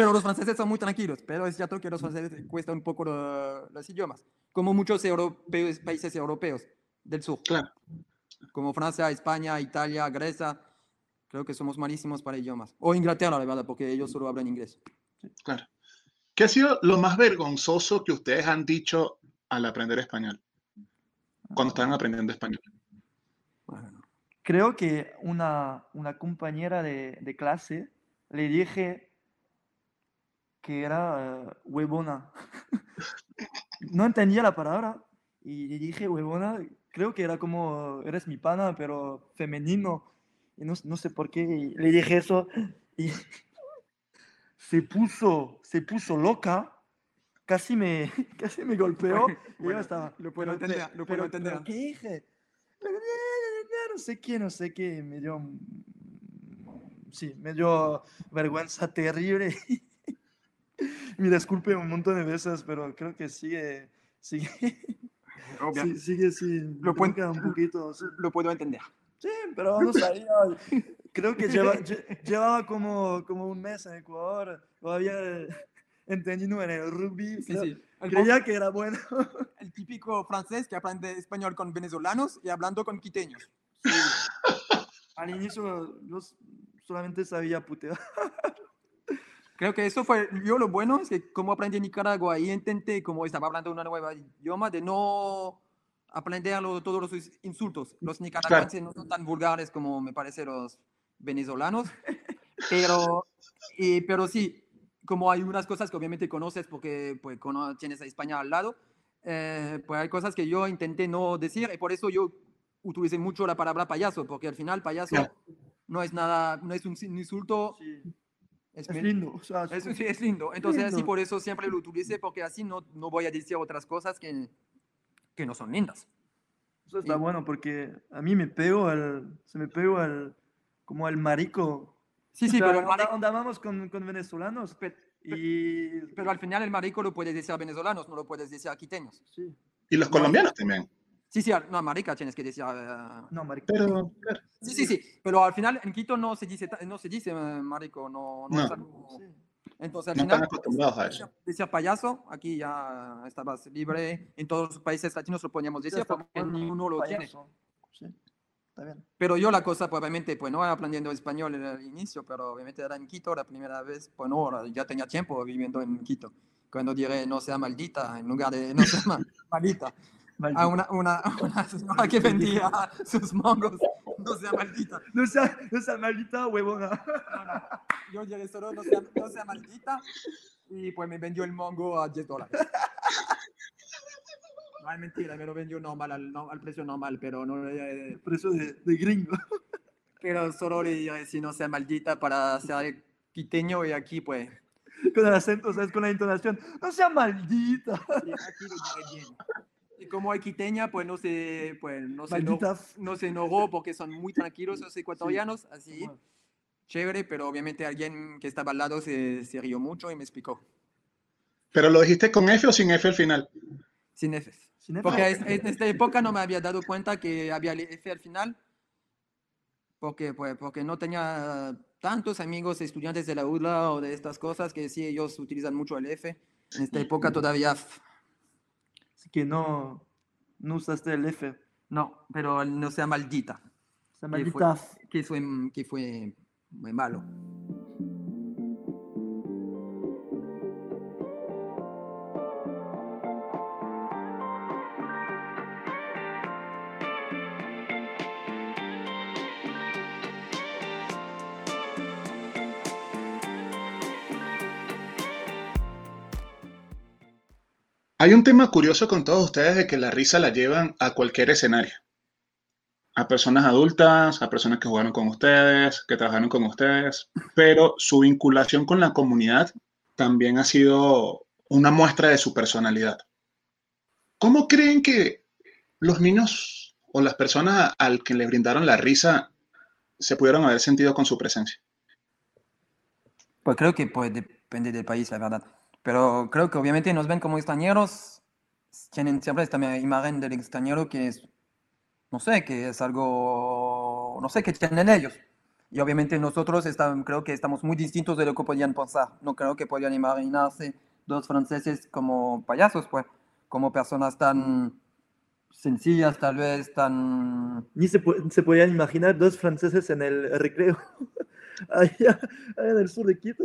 Pero los franceses son muy tranquilos, pero es cierto que los franceses cuesta un poco lo- los idiomas, como muchos europeos, países europeos del sur. Claro. como Francia, España, Italia, Grecia, creo que somos malísimos para idiomas. O Inglaterra, la verdad, porque ellos solo hablan inglés. Claro. ¿Qué ha sido lo más vergonzoso que ustedes han dicho al aprender español? Cuando estaban aprendiendo español. Bueno, creo que una, una compañera de, de clase le dije que era eh, huevona. no entendía la palabra y le dije, huevona, creo que era como, eres mi pana, pero femenino. Y no, no sé por qué y le dije eso y se puso, se puso loca, casi me, casi me golpeó. y yo Bueno, estaba, lo puedo "Pero entender, te- lo puedo pero- pero entender". ¿Qué dije? No sé qué, no sé qué, me dio, mm, sí, me dio vergüenza terrible. Me disculpe un montón de veces, pero creo que sigue, sigue, sí, sigue, sí, Lo puedo- un poquito. sí. Lo puedo entender. Sí, pero no sabía. Creo que lleva- lle- llevaba como, como un mes en Ecuador. Lo había entendido en el rugby. Sí, sí. El, Creía que era bueno. el típico francés que aprende español con venezolanos y hablando con quiteños. Al inicio yo solamente sabía putear. Creo que eso fue yo lo bueno, es que como aprendí en Nicaragua y intenté, como estaba hablando una nueva idioma, de no aprender lo- todos los ins- insultos. Los nicaragüenses no son tan vulgares como me parece los venezolanos, pero, y- pero sí, como hay unas cosas que obviamente conoces porque pues, tienes a España al lado, eh, pues hay cosas que yo intenté no decir y por eso yo utilicé mucho la palabra payaso, porque al final payaso Claro. no es nada, no es un insulto, Sí, es es lindo. o sea, eso sí, es lindo. Entonces, así lindo. por eso siempre lo utilicé, porque así no, no voy a decir otras cosas que, que no son lindas. Eso está y- bueno porque a mí me pegó el, se me pegó el, como el marico. Sí, sí, O sea, pero, el marico- andábamos con, con venezolanos pe- y... pero al final el marico lo puedes decir a venezolanos, no lo puedes decir a quiteños. Sí. Y los colombianos también. Sí, sí, al- no, marica tienes que decir. eh, No, marico. Pero, claro, sí, sí, sí, pero al final en Quito no se dice, no se dice eh, marico, no, no, No. es algo- Sí. Entonces al no final, acostumbrados a eso. decir payaso, aquí ya estabas libre, en todos los países latinos lo podíamos decir, está porque ninguno lo tiene. payaso. Sí, está bien. Pero yo la cosa, pues obviamente, pues no aprendiendo español en el inicio, pero obviamente era en Quito la primera vez, pues no, ya tenía tiempo viviendo en Quito. Cuando diré no sea maldita, en lugar de no sea ma- maldita, a una, una, una señora que vendía sus mangos, no sea maldita. No sea, no sea maldita huevona. No, no. Yo diré solo no sea, no sea maldita y pues me vendió el mango a 10 dólares. No es mentira, me lo vendió normal, al, no- al precio normal, pero no, eh, Precio de, de gringo. Pero solo le diré si no sea maldita para ser quiteño y aquí pues Con el acento, ¿sabes? Con la entonación. No sea maldita. sí, aquí lo diré bien. Como hay quiteña pues no se pues no se, eno- Maldita. no se enojó porque son muy tranquilos los ecuatorianos, así chévere, pero obviamente alguien que estaba al lado se, se rió mucho y me explicó. Pero lo dijiste con F o sin F al final. Sin Fs. Sin F. Porque es- en esta época no me había dado cuenta que había el F al final, porque, pues, porque no tenía tantos amigos estudiantes de la UDLA o de estas cosas que sí, ellos utilizan mucho el F. En esta época todavía f- Así que no, no usaste el F. no, pero no sea maldita, sea, ¿Qué fue? maldita. que fue, que fue muy malo. Hay un tema curioso con todos ustedes de que la risa la llevan a cualquier escenario. A personas adultas, a personas que jugaron con ustedes, que trabajaron con ustedes, pero su vinculación con la comunidad también ha sido una muestra de su personalidad. ¿Cómo creen que los niños o las personas al que le brindaron la risa se pudieron haber sentido con su presencia? Pues creo que pues, depende del país, la verdad. Pero creo que obviamente nos ven como extranjeros, tienen siempre esta imagen del extranjero que es, no sé, que es algo, no sé, que tienen ellos. Y obviamente nosotros estamos, creo que estamos muy distintos de lo que podían pensar. No creo que podían imaginarse dos franceses como payasos, pues, como personas tan sencillas, tal vez, tan... Ni se, se podían imaginar dos franceses en el recreo. allá, allá en el sur de Quito.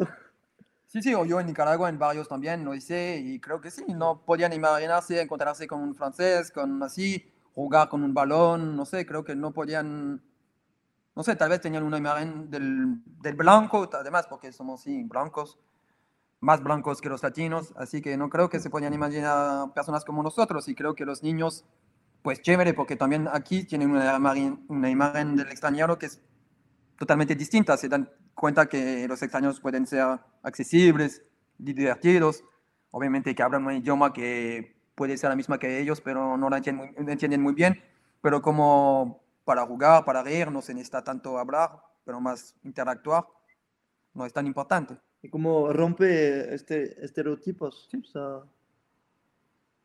Sí, sí, yo en Nicaragua, en barrios también, lo hice y creo que sí, no podían imaginarse encontrarse con un francés, con así, jugar con un balón, no sé, creo que no podían, no sé, tal vez tenían una imagen del, del blanco, además, porque somos, sí, blancos, más blancos que los latinos, así que no creo que se puedan imaginar personas como nosotros y creo que los niños, pues chévere, porque también aquí tienen una imagen, una imagen del extranjero que es totalmente distinta, se dan cuenta que los extranjeros pueden ser accesibles, divertidos, obviamente que hablan un idioma que puede ser la misma que ellos, pero no la entienden, no entienden muy bien, pero como para jugar, para reír, no se necesita tanto hablar, pero más interactuar, no es tan importante. Y como rompe este estereotipos, o sea,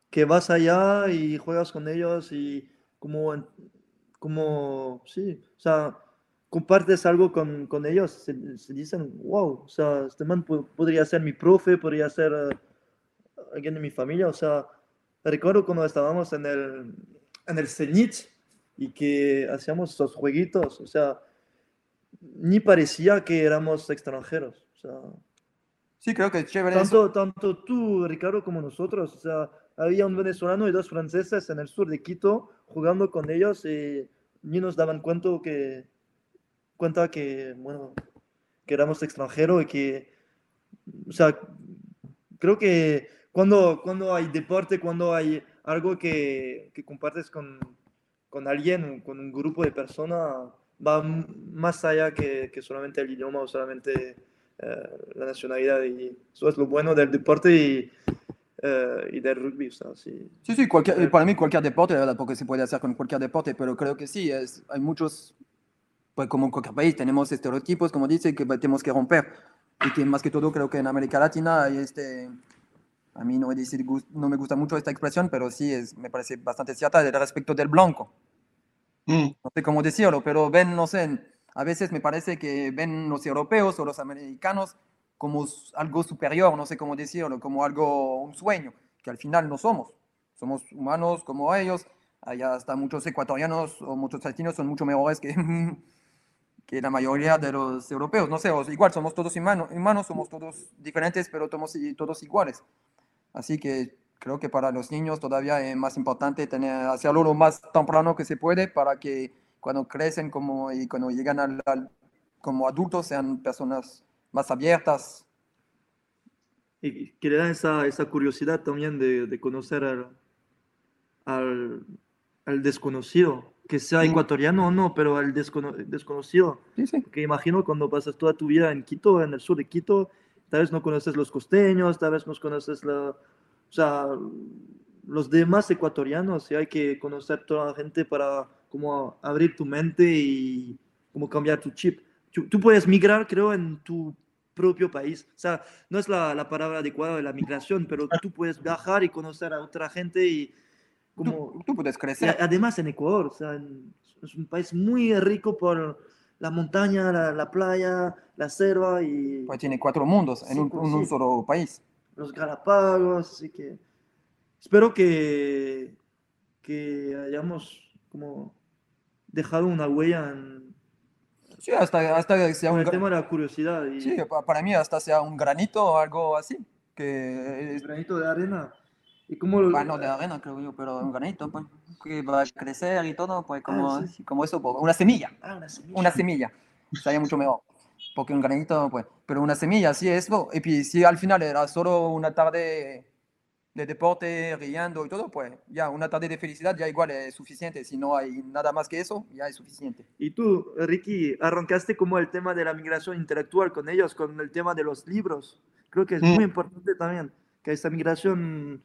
que vas allá y juegas con ellos y como, como, sí, o sea, compartes algo con, con ellos, se, dicen, wow, o sea, este man podría ser mi profe, podría ser eh, alguien de mi familia, o sea, recuerdo cuando estábamos en el, en el Cenit y que hacíamos esos jueguitos, o sea, ni parecía que éramos extranjeros, o sea, Sí, creo que es chévere. Tanto, tanto tú, Ricardo, como nosotros. O sea, había un venezolano y dos franceses en el sur de Quito jugando con ellos y ni nos daban cuenta que, cuenta que, bueno, que éramos extranjeros y que, o sea, creo que cuando, cuando hay deporte, cuando hay algo que, que compartes con, con alguien, con un grupo de personas, va más allá que, que solamente el idioma o solamente eh, la nacionalidad y eso es lo bueno del deporte y, eh, y del rugby. sí, sí, sí cualquier, para mí cualquier deporte, ¿verdad? porque se puede hacer con cualquier deporte, pero creo que sí, es, hay muchos, pues como en cualquier país, tenemos estereotipos, como dice, que tenemos que romper. Y que más que todo creo que en América Latina hay este, a mí no me, dice, no me gusta mucho esta expresión, pero sí es, me parece bastante cierta respecto del blanco. Mm. No sé cómo decirlo, pero ven, no sé, a veces me parece que ven los europeos o los americanos como algo superior, no sé cómo decirlo, como algo, un sueño, que al final no somos. Somos humanos como ellos. Allá hasta muchos ecuatorianos o muchos latinos son mucho mejores que, que la mayoría de los europeos. No sé, igual somos todos humanos, humanos, somos todos diferentes, pero somos todos iguales. Así que creo que para los niños todavía es más importante tener, hacerlo lo más temprano que se puede para que cuando crecen como, y cuando llegan al, como adultos sean personas más abiertas. Y que le dan esa, esa curiosidad también de, de conocer al, al, al, desconocido, que sea ecuatoriano o no, pero al desconocido. Sí, sí. Porque imagino cuando pasas toda tu vida en Quito, en el sur de Quito, tal vez no conoces los costeños, tal vez no conoces la, o sea, los demás ecuatorianos, y hay que conocer toda la gente para como abrir tu mente y como cambiar tu chip. Tú, puedes migrar, creo, en tu propio país. O sea, no es la, la, palabra adecuada de la migración, pero tú puedes viajar y conocer a otra gente y como... Tú, puedes crecer. Además, en Ecuador, o sea, es un país muy rico por la montaña, la, playa, la selva y... Pues tiene cuatro mundos en un, pues un, solo país. Los Galápagos, así que espero que, que hayamos como dejado una huella en... Sí, hasta, hasta sea un... El tema de la curiosidad. Y... Sí, para mí hasta sea un granito o algo así. Que es... Granito de arena. ¿Y cómo lo... Bueno, de arena creo yo, pero un granito, pues, que va a crecer y todo, pues como, ah, como eso, pues, una semilla. Ah, una semilla. Una semilla. Sería mucho mejor. Porque un granito, pues, pero una semilla, sí, eso. Y pues, si al final era solo una tarde de deporte, riendo y todo, pues ya una tarde de felicidad ya igual es suficiente. Si no hay nada más que eso, ya es suficiente. Y tú, Ricky, arrancaste como el tema de la migración intelectual con ellos, con el tema de los libros. Creo que es muy mm. importante también que esta migración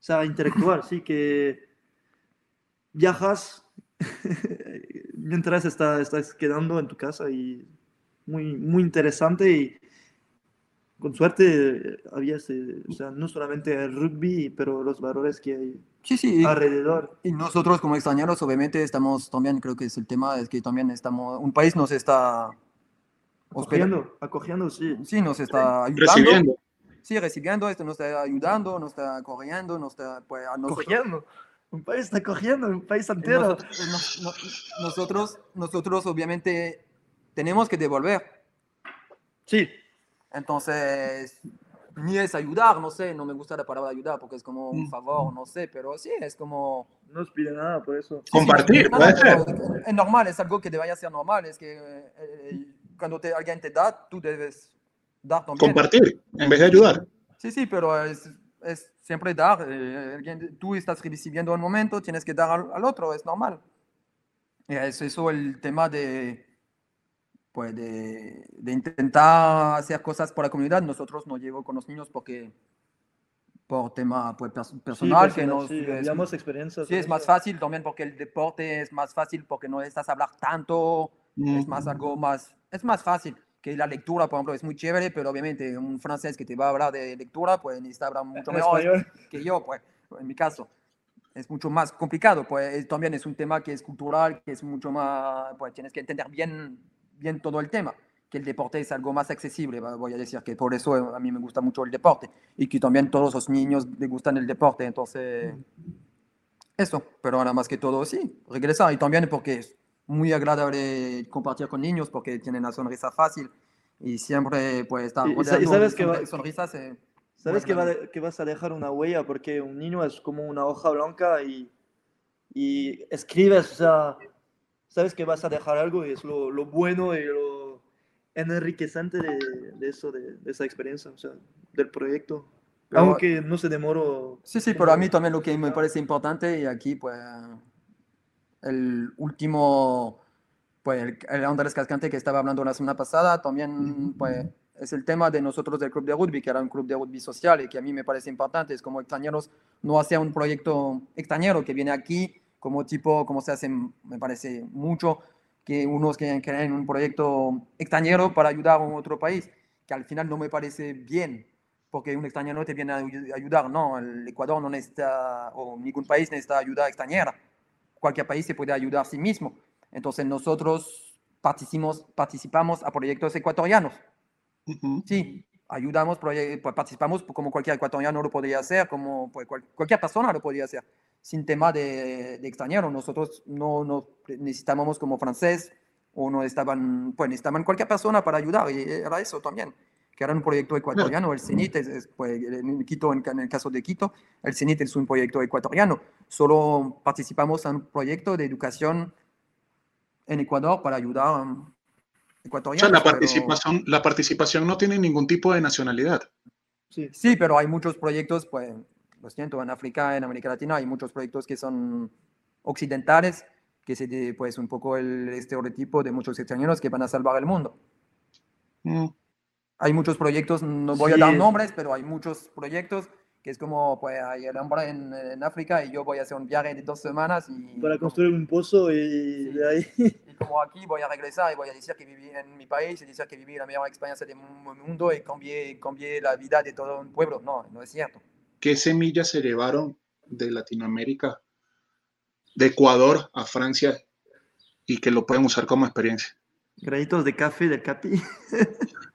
sea intelectual, sí, que viajas mientras está, estás quedando en tu casa y muy, muy interesante y con suerte había, o sea, no solamente el rugby, pero los valores que hay sí, sí. alrededor. Y nosotros como extranjeros, obviamente, estamos también, creo que es el tema, es que también estamos, un país nos está acogiendo, acogiendo, sí. Sí, nos está ayudando. Recibiendo. Sí, recibiendo, esto nos está ayudando, nos está acogiendo, nos está, pues, a nosotros, Un país está acogiendo, un país entero. Nosotros, nosotros, nosotros, obviamente, tenemos que devolver. Sí. Entonces, ni es ayudar, no sé, no me gusta la palabra ayudar porque es como un mm. favor, no sé, pero sí, es como... No os pide nada por eso. Compartir, puede ser. Es normal, es algo que debería ser normal, es que eh, cuando te, alguien te da, tú debes dar también. Compartir en vez de ayudar. Sí, sí, pero es, es siempre dar. eh, alguien- tú estás recibiendo un momento, tienes que dar al, al otro, es normal. Y es eso el tema de, pues de, de intentar hacer cosas por la comunidad. Nosotros no llevo con los niños porque por tema pues, pers- personal, que nos, sí, es, llevamos experiencias. sí, es más fácil también porque el deporte es más fácil porque no necesitas hablar tanto, es más algo más, es más fácil que la lectura, por ejemplo, es muy chévere, pero obviamente un francés que te va a hablar de lectura, pues necesita hablar mucho En mejor español. que yo, pues, en mi caso. Es mucho más complicado, pues es- también es un tema que es cultural, que es mucho más, pues tienes que entender bien, bien todo el tema, que el deporte es algo más accesible, voy a decir que por eso a mí me gusta mucho el deporte y que también todos los niños les gustan el deporte, entonces eso, pero ahora más que todo sí, regresar y también porque muy agradable compartir con niños porque tienen la sonrisa fácil y siempre pues estar Y- y rodeado sabes que va- sonri- sonrisas. eh, Sabes que, va de- que vas a dejar una huella porque un niño es como una hoja blanca y, y escribes, o sea, sabes que vas a dejar algo y es lo, lo bueno y lo enriquecente de, de eso, de, de esa experiencia, o sea, del proyecto. Pero- Aunque no se demoró. Sí, sí, pero a mí también lo que me parece importante y aquí pues el último, pues el, el Andrés Cascante que estaba hablando la semana pasada también pues es el tema de nosotros del club de rugby, que era un club de rugby social y que a mí me parece importante, es como extranjeros no hacer un proyecto extranjero que viene aquí como tipo, como se hace, me parece mucho, que unos que creen un proyecto extranjero para ayudar a un otro país, que al final no me parece bien, porque un extranjero te viene a ayu- ayudar, no, el Ecuador no necesita, o ningún país necesita ayuda extranjera, cualquier país se puede ayudar a sí mismo. Entonces nosotros participamos, participamos a proyectos ecuatorianos, Ujú. sí, ayudamos, pues, participamos como cualquier ecuatoriano lo podría hacer, como pues, cual- cualquier persona lo podría hacer, sin tema de, de extranjero. Nosotros no, no necesitábamos como francés o no estaban, pues necesitaban cualquier persona para ayudar y era eso también, que era un proyecto ecuatoriano. El CENIT, es, es, pues, en, Quito, en, en el caso de Quito, el CENIT es un proyecto ecuatoriano. Solo participamos en un proyecto de educación en Ecuador para ayudar a O ecuatorianos. sea, la pero- participación, la participación no tiene ningún tipo de nacionalidad. Sí. Sí, pero hay muchos proyectos, pues, lo siento, en África, en América Latina, hay muchos proyectos que son occidentales, que se pues, un poco el estereotipo de muchos extranjeros que van a salvar el mundo. Mm. Hay muchos proyectos, no voy a Sí. dar nombres, pero hay muchos proyectos que es como, pues, hay el hombre en, en África y yo voy a hacer un viaje de dos semanas y, Para construir un pozo y de ahí. y como aquí voy a regresar y voy a decir que viví en mi país y decir que viví la mejor experiencia del mu- mundo y cambié, cambié la vida de todo un pueblo. No, no es cierto. ¿Qué semillas se llevaron de Latinoamérica, de Ecuador a Francia y que lo pueden usar como experiencia? Granitos de café del Capi.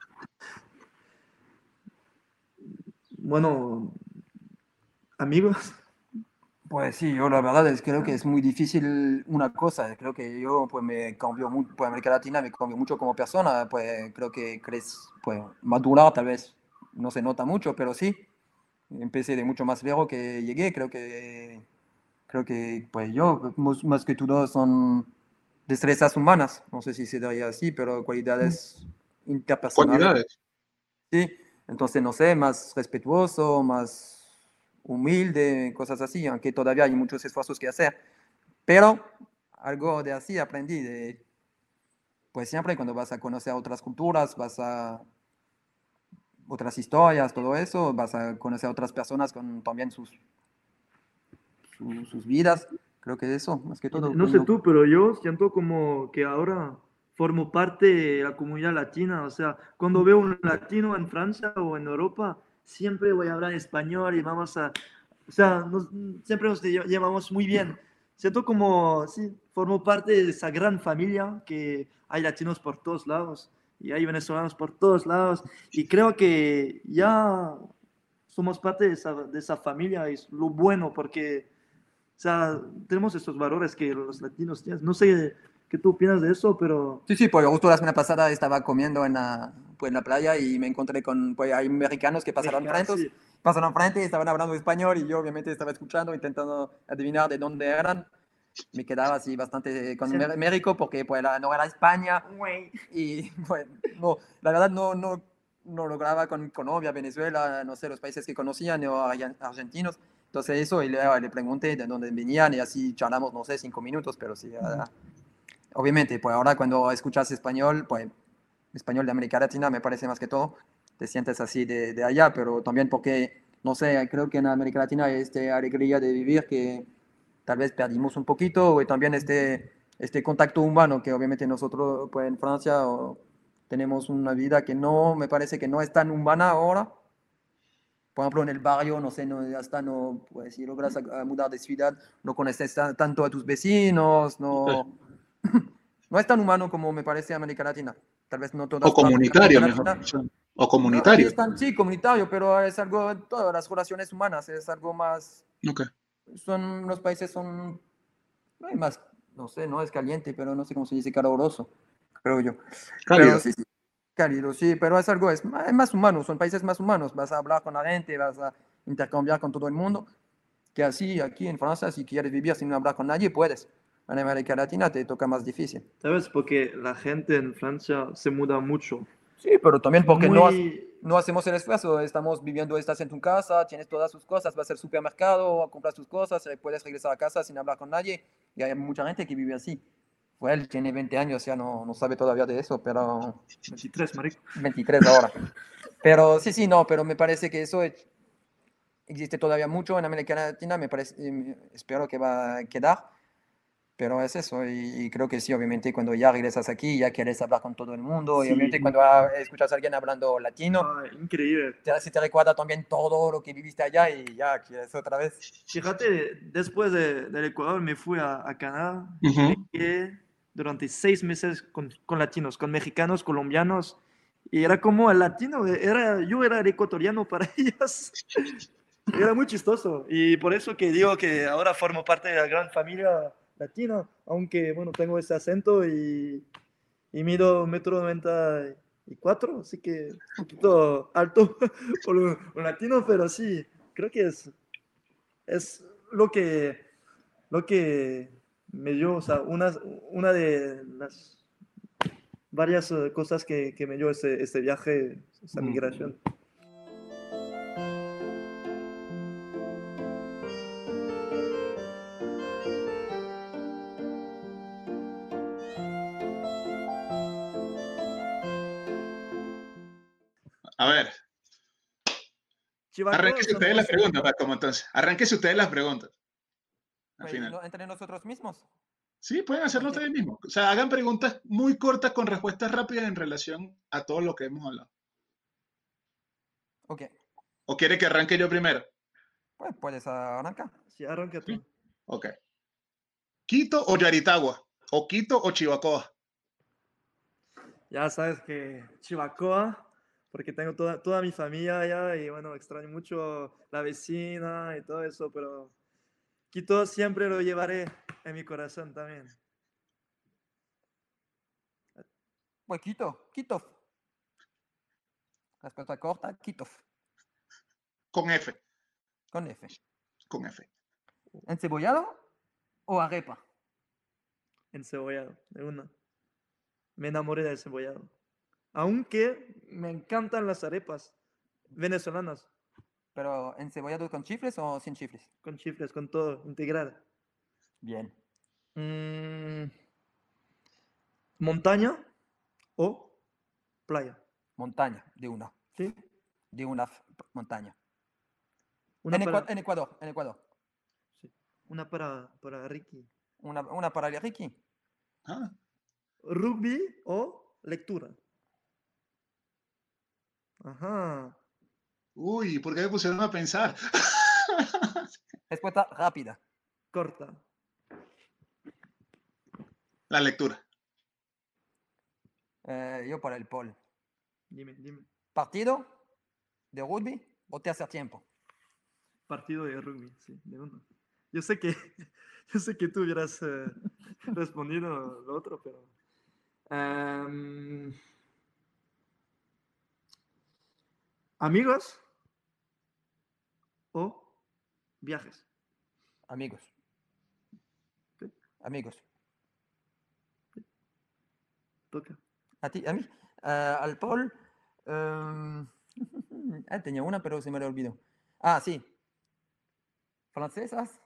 bueno, amigos. Pues sí, yo la verdad es que creo que es muy difícil una cosa. Creo que yo pues me cambió mucho, pues América Latina me cambió mucho como persona. Pues creo que crees, pues madurar tal vez no se nota mucho, pero sí. Empecé de mucho más viejo que llegué. Creo que, creo que pues yo, más, más que todo son destrezas humanas. No sé si se diría así, pero cualidades interpersonales. Cualidades. Sí, entonces no sé, más respetuoso, más humilde, cosas así, aunque todavía hay muchos esfuerzos que hacer. Pero algo de así aprendí, de, pues siempre cuando vas a conocer otras culturas, vas a otras historias, todo eso, vas a conocer a otras personas con también sus, su- sus vidas. Creo que eso, más que todo. No sé tú, pero yo siento como que ahora formo parte de la comunidad latina. O sea, cuando veo un latino en Francia o en Europa, siempre voy a hablar español y vamos a... O sea, siempre nos lle- llevamos muy bien. Siento como, sí, formo parte de esa gran familia que hay latinos por todos lados y hay venezolanos por todos lados. Y creo que ya somos parte de esa, de esa familia y es lo bueno porque... O sea, tenemos estos valores que los latinos tienen. No sé qué tú opinas de eso, pero Sí, sí, pues justo la semana pasada estaba comiendo en la, pues, en la playa y me encontré con, pues hay americanos que pasaron frente, Sí. pasaron frente y estaban hablando español y yo obviamente estaba escuchando, intentando adivinar de dónde eran. Me quedaba así bastante con Sí. México porque pues no era España y pues no, la verdad no, no, no lograba con Colombia, Venezuela, no sé, los países que conocían, o argen- argentinos. Entonces eso, y le, le pregunté de dónde venían y así charlamos, no sé, cinco minutos, pero sí. Obviamente, pues ahora cuando escuchas español, pues español de América Latina me parece más que todo, te sientes así de, de allá, pero también porque, no sé, creo que en América Latina hay esta alegría de vivir que tal vez perdimos un poquito, y también este, este contacto humano que obviamente nosotros pues en Francia o, tenemos una vida que no, me parece que no es tan humana ahora. Por ejemplo, en el barrio, no sé, no, hasta no, pues si logras a- a mudar de ciudad, no conoces ta- tanto a tus vecinos, no, no es tan humano como me parece América Latina. Tal vez no todas O comunitario, mejor. Latina. O comunitario. es tan- sí, comunitario, pero es algo, todas las relaciones humanas, es algo más, Ok. son, los países son, no hay más, no sé, no es caliente, pero no sé cómo se dice, caluroso, creo yo. Cálido. Pero sí, sí, cálido, sí, pero es algo, es más, es más humano, son países más humanos, vas a hablar con la gente, vas a intercambiar con todo el mundo, que así aquí en Francia, si quieres vivir sin hablar con nadie, puedes. En América Latina te toca más difícil. ¿Sabes? Porque la gente en Francia se muda mucho. Sí, pero también porque no, Muy- no hacemos el esfuerzo, estamos viviendo, estás en tu casa, tienes todas sus cosas, vas al supermercado, compras tus cosas, eh, puedes regresar a casa sin hablar con nadie, y hay mucha gente que vive así. Pues él tiene 20 años, ya no, no sabe todavía de eso, pero 23, marico. 23 ahora. Pero sí, sí, no, pero me parece que eso es- existe todavía mucho en América Latina, me parece, eh, espero que va a quedar, pero es eso, y, y creo que sí, obviamente cuando ya regresas aquí, ya quieres hablar con todo el mundo, y Sí. obviamente cuando ah, escuchas a alguien hablando latino, Ah, increíble. te, se te recuerda también todo lo que viviste allá y ya quieres otra vez. Fíjate, después de- del Ecuador me fui a, a Canadá. Ujú. Me quedé durante seis meses con, con latinos, con mexicanos, colombianos. Y era como el latino, era, yo era el ecuatoriano para ellos. Era muy chistoso. Y por eso que digo que ahora formo parte de la gran familia latina, aunque, bueno, tengo ese acento y, y mido metro noventa y cuatro, así que un poquito alto por un, un latino, pero sí, creo que es, es lo que, lo que me dio, o sea, una, una de las varias eh, cosas que, que me dio ese, ese viaje, esa Mm. A ver, son ustedes las preguntas, para como entonces. Arránquese ustedes las preguntas. Al Pues, final. entre nosotros mismos. Sí, pueden hacerlo ustedes mismos. O sea, hagan preguntas muy cortas con respuestas rápidas en relación a todo lo que hemos hablado. Ok, ¿O quiere que arranque yo primero? pues puedes arrancar. Sí, arranca tú. Ok. ¿Quito o Yaritagua? ¿O Quito o Chivacoa? Ya sabes que Chivacoa, porque tengo toda, toda mi familia allá y bueno, extraño mucho la vecina y todo eso, pero Quito siempre lo llevaré en mi corazón también. Pues Quito, Quito. Respuesta corta, Quito, Con F. con F. Con F. ¿Encebollado o arepa? Encebollado, de una. Me enamoré del cebollado. Aunque me encantan las arepas venezolanas, ¿Pero encebollado con chifles o sin chifles? con chifles, con todo, integral. Bien. Mm, montaña o playa, Montaña, de una. ¿sí? De una montaña. Una En, para, en Ecuador, en Ecuador. sí, una para, para Ricky. Una, una para Ricky. Ah, Rugby o lectura. Ajá. Uy, ¿por qué me pusieron a pensar? Respuesta rápida. Corta. La lectura. Eh, yo para el pol. Dime, dime. ¿Partido de rugby o tercer tiempo? Partido de rugby, sí, de uno. Yo sé que, yo sé que tú hubieras eh, respondido lo otro, pero. em, ¿Amigos o viajes? Amigos. Sí. Amigos. Toca. ¿A ti? ¿A mí? Eh, al pol, Em, ah, tenía una, pero se me la olvidó. Ah, sí. ¿Francesas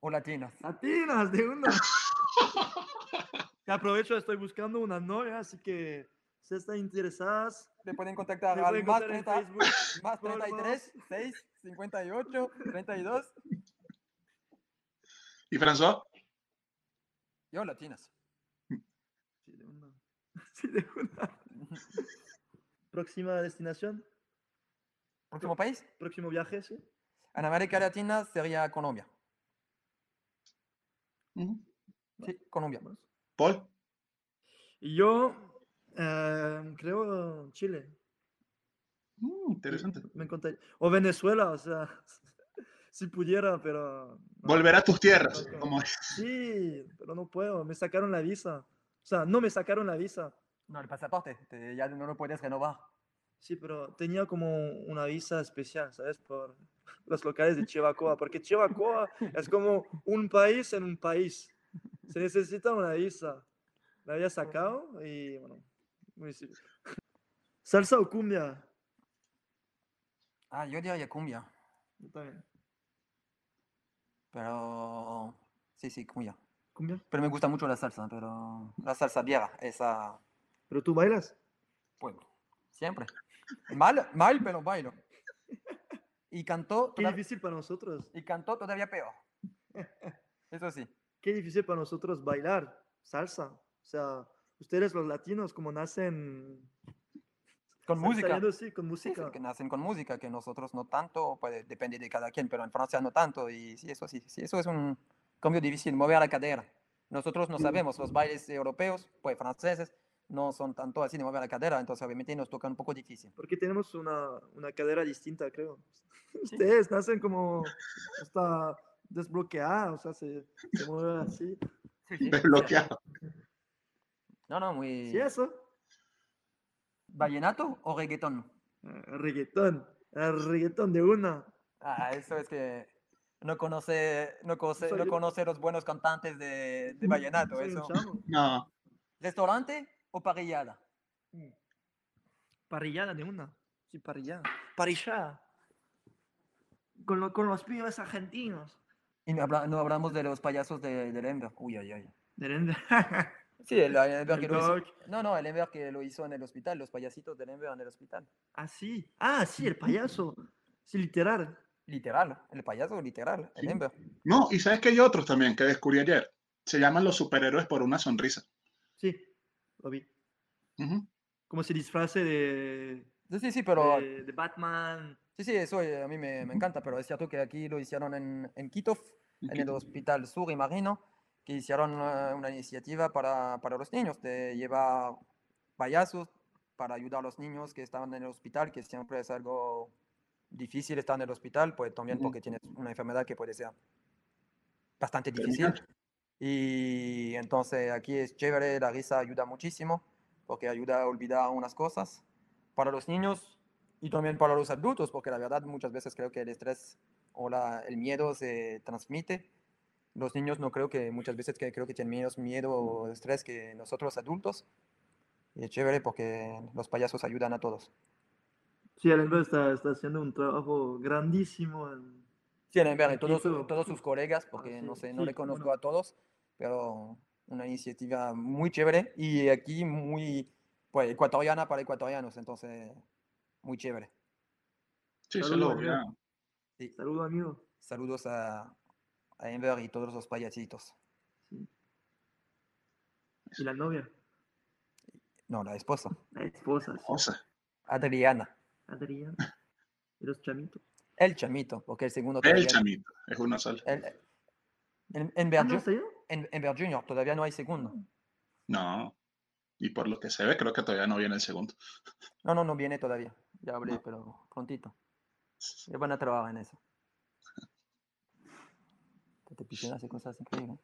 o latinas? Latinas, de una. aprovecho, estoy buscando una novia, así que si están interesadas, me pueden contactar al más, encontrar en 30 Facebook. más Por 33 6 58 32. ¿Y François? Yo, latinas. Sí, de una. Sí, de una. Próxima destinación, Próximo país. próximo viaje, sí. En América Latina sería Colombia. Ujú. Sí, Colombia. Paul. Y yo eh, creo Chile. Mm, interesante. Me encantaría. O Venezuela, o sea, si pudiera, pero. no. Volver a tus tierras. Como... Sí, pero no puedo. Me sacaron la visa. O sea, no me sacaron la visa. No, el pasaporte. te- ya no lo puedes renovar. Sí, pero tenía como una visa especial, ¿sabes? Por los locales de Chivacoa, porque Chivacoa es como un país en un país. Se necesita una visa. La había sacado y bueno, muy. Salsa o cumbia. Ah, yo diría cumbia. Yo también. Pero. Sí, sí, cumbia. ¿Cumbia? Pero me gusta mucho la salsa, pero. La salsa vieja, esa. ¿Pero tú bailas? Pues, siempre. Mal, mal, pero bailo. Y cantó, Qué toda- difícil para nosotros. y cantó todavía peor. Eso sí. Qué difícil para nosotros bailar salsa. O sea, ustedes los latinos como nacen Con música. saliendo así, con Sí, sí, música. que nacen con música, que nosotros no tanto, pues depende de cada quien, pero en Francia no tanto. Y sí, eso sí, sí, eso es un cambio difícil, mover la cadera. Nosotros no sabemos, los bailes europeos, pues franceses, no son tanto así de mover la cadera, entonces obviamente nos toca un poco difícil. Porque tenemos una, una cadera distinta, creo. Ustedes nacen como hasta desbloqueada, o sea, se, se mueve así. Sí, sí. Desbloqueado. No, no, muy... Sí, eso. ¿Vallenato o reggaetón? Ah, reggaetón. reggaetón de una. Ah, eso es que no conoce, no conoce, Soy no yo. conoce los buenos cantantes de, de vallenato, Soy eso. No. ¿Restaurante o parrillada? Parrillada de una. Sí, parrillada. Parrillada. Con, lo- con los pibes argentinos. Y no, habla- no hablamos de los payasos de, de Denver. Uy, ay, ay. De Denver. Sí, el, el Enver que El lo hizo. Doc. No, no, el Enver que lo hizo en el hospital, los payasitos del Enver en el hospital. ah, sí. Ah, sí, el payaso. Sí, literal. Literal, el payaso literal, el Sí. Enver. No, y sabes que hay otros también que descubrí ayer. Se llaman los superhéroes por una sonrisa. Sí, lo vi. Ujú. Como se disfrace de, Sí, sí, pero de, de Batman. sí, sí, eso eh, a mí me, me encanta, pero es cierto que aquí lo hicieron en, en Kitov, en el Hospital Sur y Marino, que hicieron eh, una iniciativa para, para los niños, de llevar payasos para ayudar a los niños que estaban en el hospital, que siempre es algo difícil estar en el hospital, pues también porque tienes una enfermedad que puede ser bastante difícil. Y entonces aquí es chévere, la risa ayuda muchísimo, porque ayuda a olvidar unas cosas para los niños y también para los adultos, porque la verdad muchas veces creo que el estrés o la, el miedo se transmite. Los niños no creo que muchas veces que creo que tienen menos miedo o estrés que nosotros adultos. Y es chévere porque los payasos ayudan a todos. Sí, el Denver está, está haciendo un trabajo grandísimo. en- Sí, en ver, y Aquí todos, todos sus colegas, porque Ah, sí, no sé, no sí, le conozco bueno. a todos, pero una iniciativa muy chévere y aquí muy pues, ecuatoriana para ecuatorianos, entonces muy chévere. Sí, Saludos, amigo. Sí, Saludos, amigo. saludos a, a Enver y todos los payasitos. Sí. Y la novia, No, la esposa, la esposa, sí, cosa. Adriana. Adrián. Y los chamitos. El chamito, porque el segundo El todavía- chamito, es uno solo. el- en, Ah, en- Enver Junior todavía no hay segundo. No. Y por lo que se ve, creo que todavía no viene el segundo. No, no, no viene todavía. Ya hablé, No. pero prontito. Ya van a trabajar en eso. Te y cosas increíbles.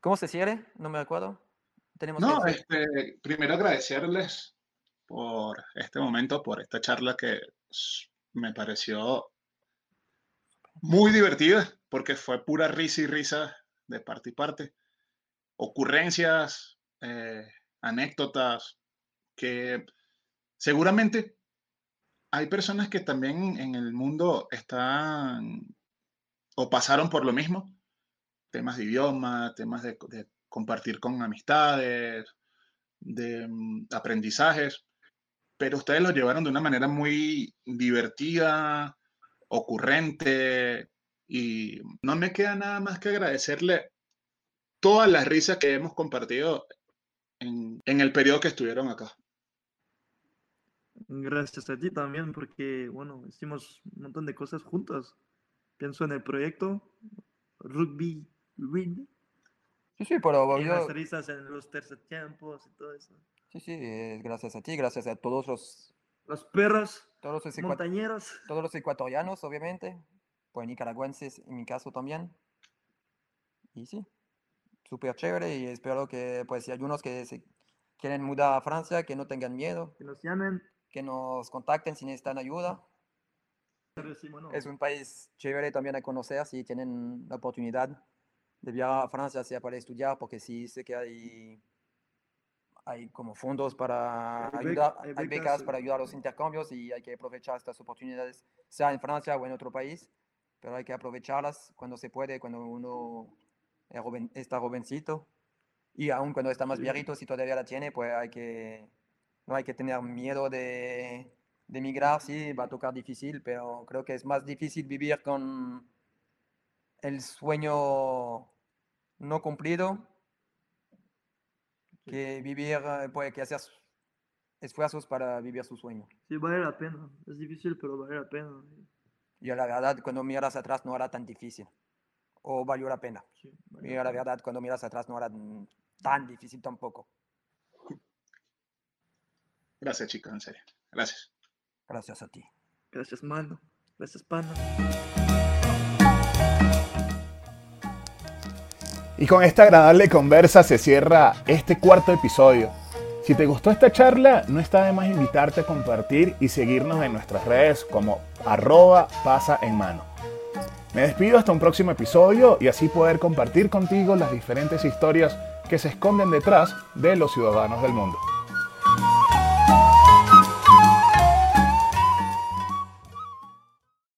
¿Cómo se cierre? No me acuerdo. Tenemos No, que este, primero agradecerles por este momento, por esta charla que me pareció muy divertida, porque fue pura risa y risa de parte y parte. Ocurrencias, eh, anécdotas, que seguramente hay personas que también en el mundo están o pasaron por lo mismo, temas de idioma, temas de, compartir con amistades, de mm, aprendizajes, pero ustedes lo llevaron de una manera muy divertida, ocurrente, y no me queda nada más que agradecerle todas las risas que hemos compartido en, el periodo que estuvieron acá. Gracias a ti también, porque, bueno, hicimos un montón de cosas juntos. Pienso en el proyecto Rugby Win. Sí, sí, pero y las risas en los tercer tiempos y todo eso. Sí, sí, gracias a ti, gracias a todos los... Los perros, todos los montañeros. Todos los ecuatorianos, obviamente, pues nicaragüenses en mi caso también. Y sí, súper chévere y espero que, pues, si hay unos que se quieren mudar a Francia, que no tengan miedo. Que nos llamen que nos contacten si necesitan ayuda. Es un país chévere también a conocer si tienen la oportunidad de viajar a Francia, sea para estudiar, porque sí sé que hay, hay como fondos para ayudar, hay becas para ayudar a los intercambios y hay que aprovechar estas oportunidades, sea en Francia o en otro país, pero hay que aprovecharlas cuando se puede, cuando uno está jovencito. Y aún cuando está más viejito, si todavía la tiene, pues hay que no hay que tener miedo de, de migrar, sí, va a tocar difícil, pero creo que es más difícil vivir con el sueño no cumplido que vivir, eh, puede que hacer esfuerzos para vivir su sueño. Sí, vale la pena. Es difícil, pero vale la pena. Y la verdad, cuando miras atrás no era tan difícil. O valió la pena. Sí, y la verdad, cuando miras atrás no era tan difícil tampoco. Gracias, chicos, en serio. Gracias. Gracias a ti. Gracias, mano. Gracias, pana. Y con esta agradable conversa se cierra este cuarto episodio. Si te gustó esta charla, no está de más invitarte a compartir y seguirnos en nuestras redes como arroba pasa en mano. Me despido hasta un próximo episodio y así poder compartir contigo las diferentes historias que se esconden detrás de los ciudadanos del mundo.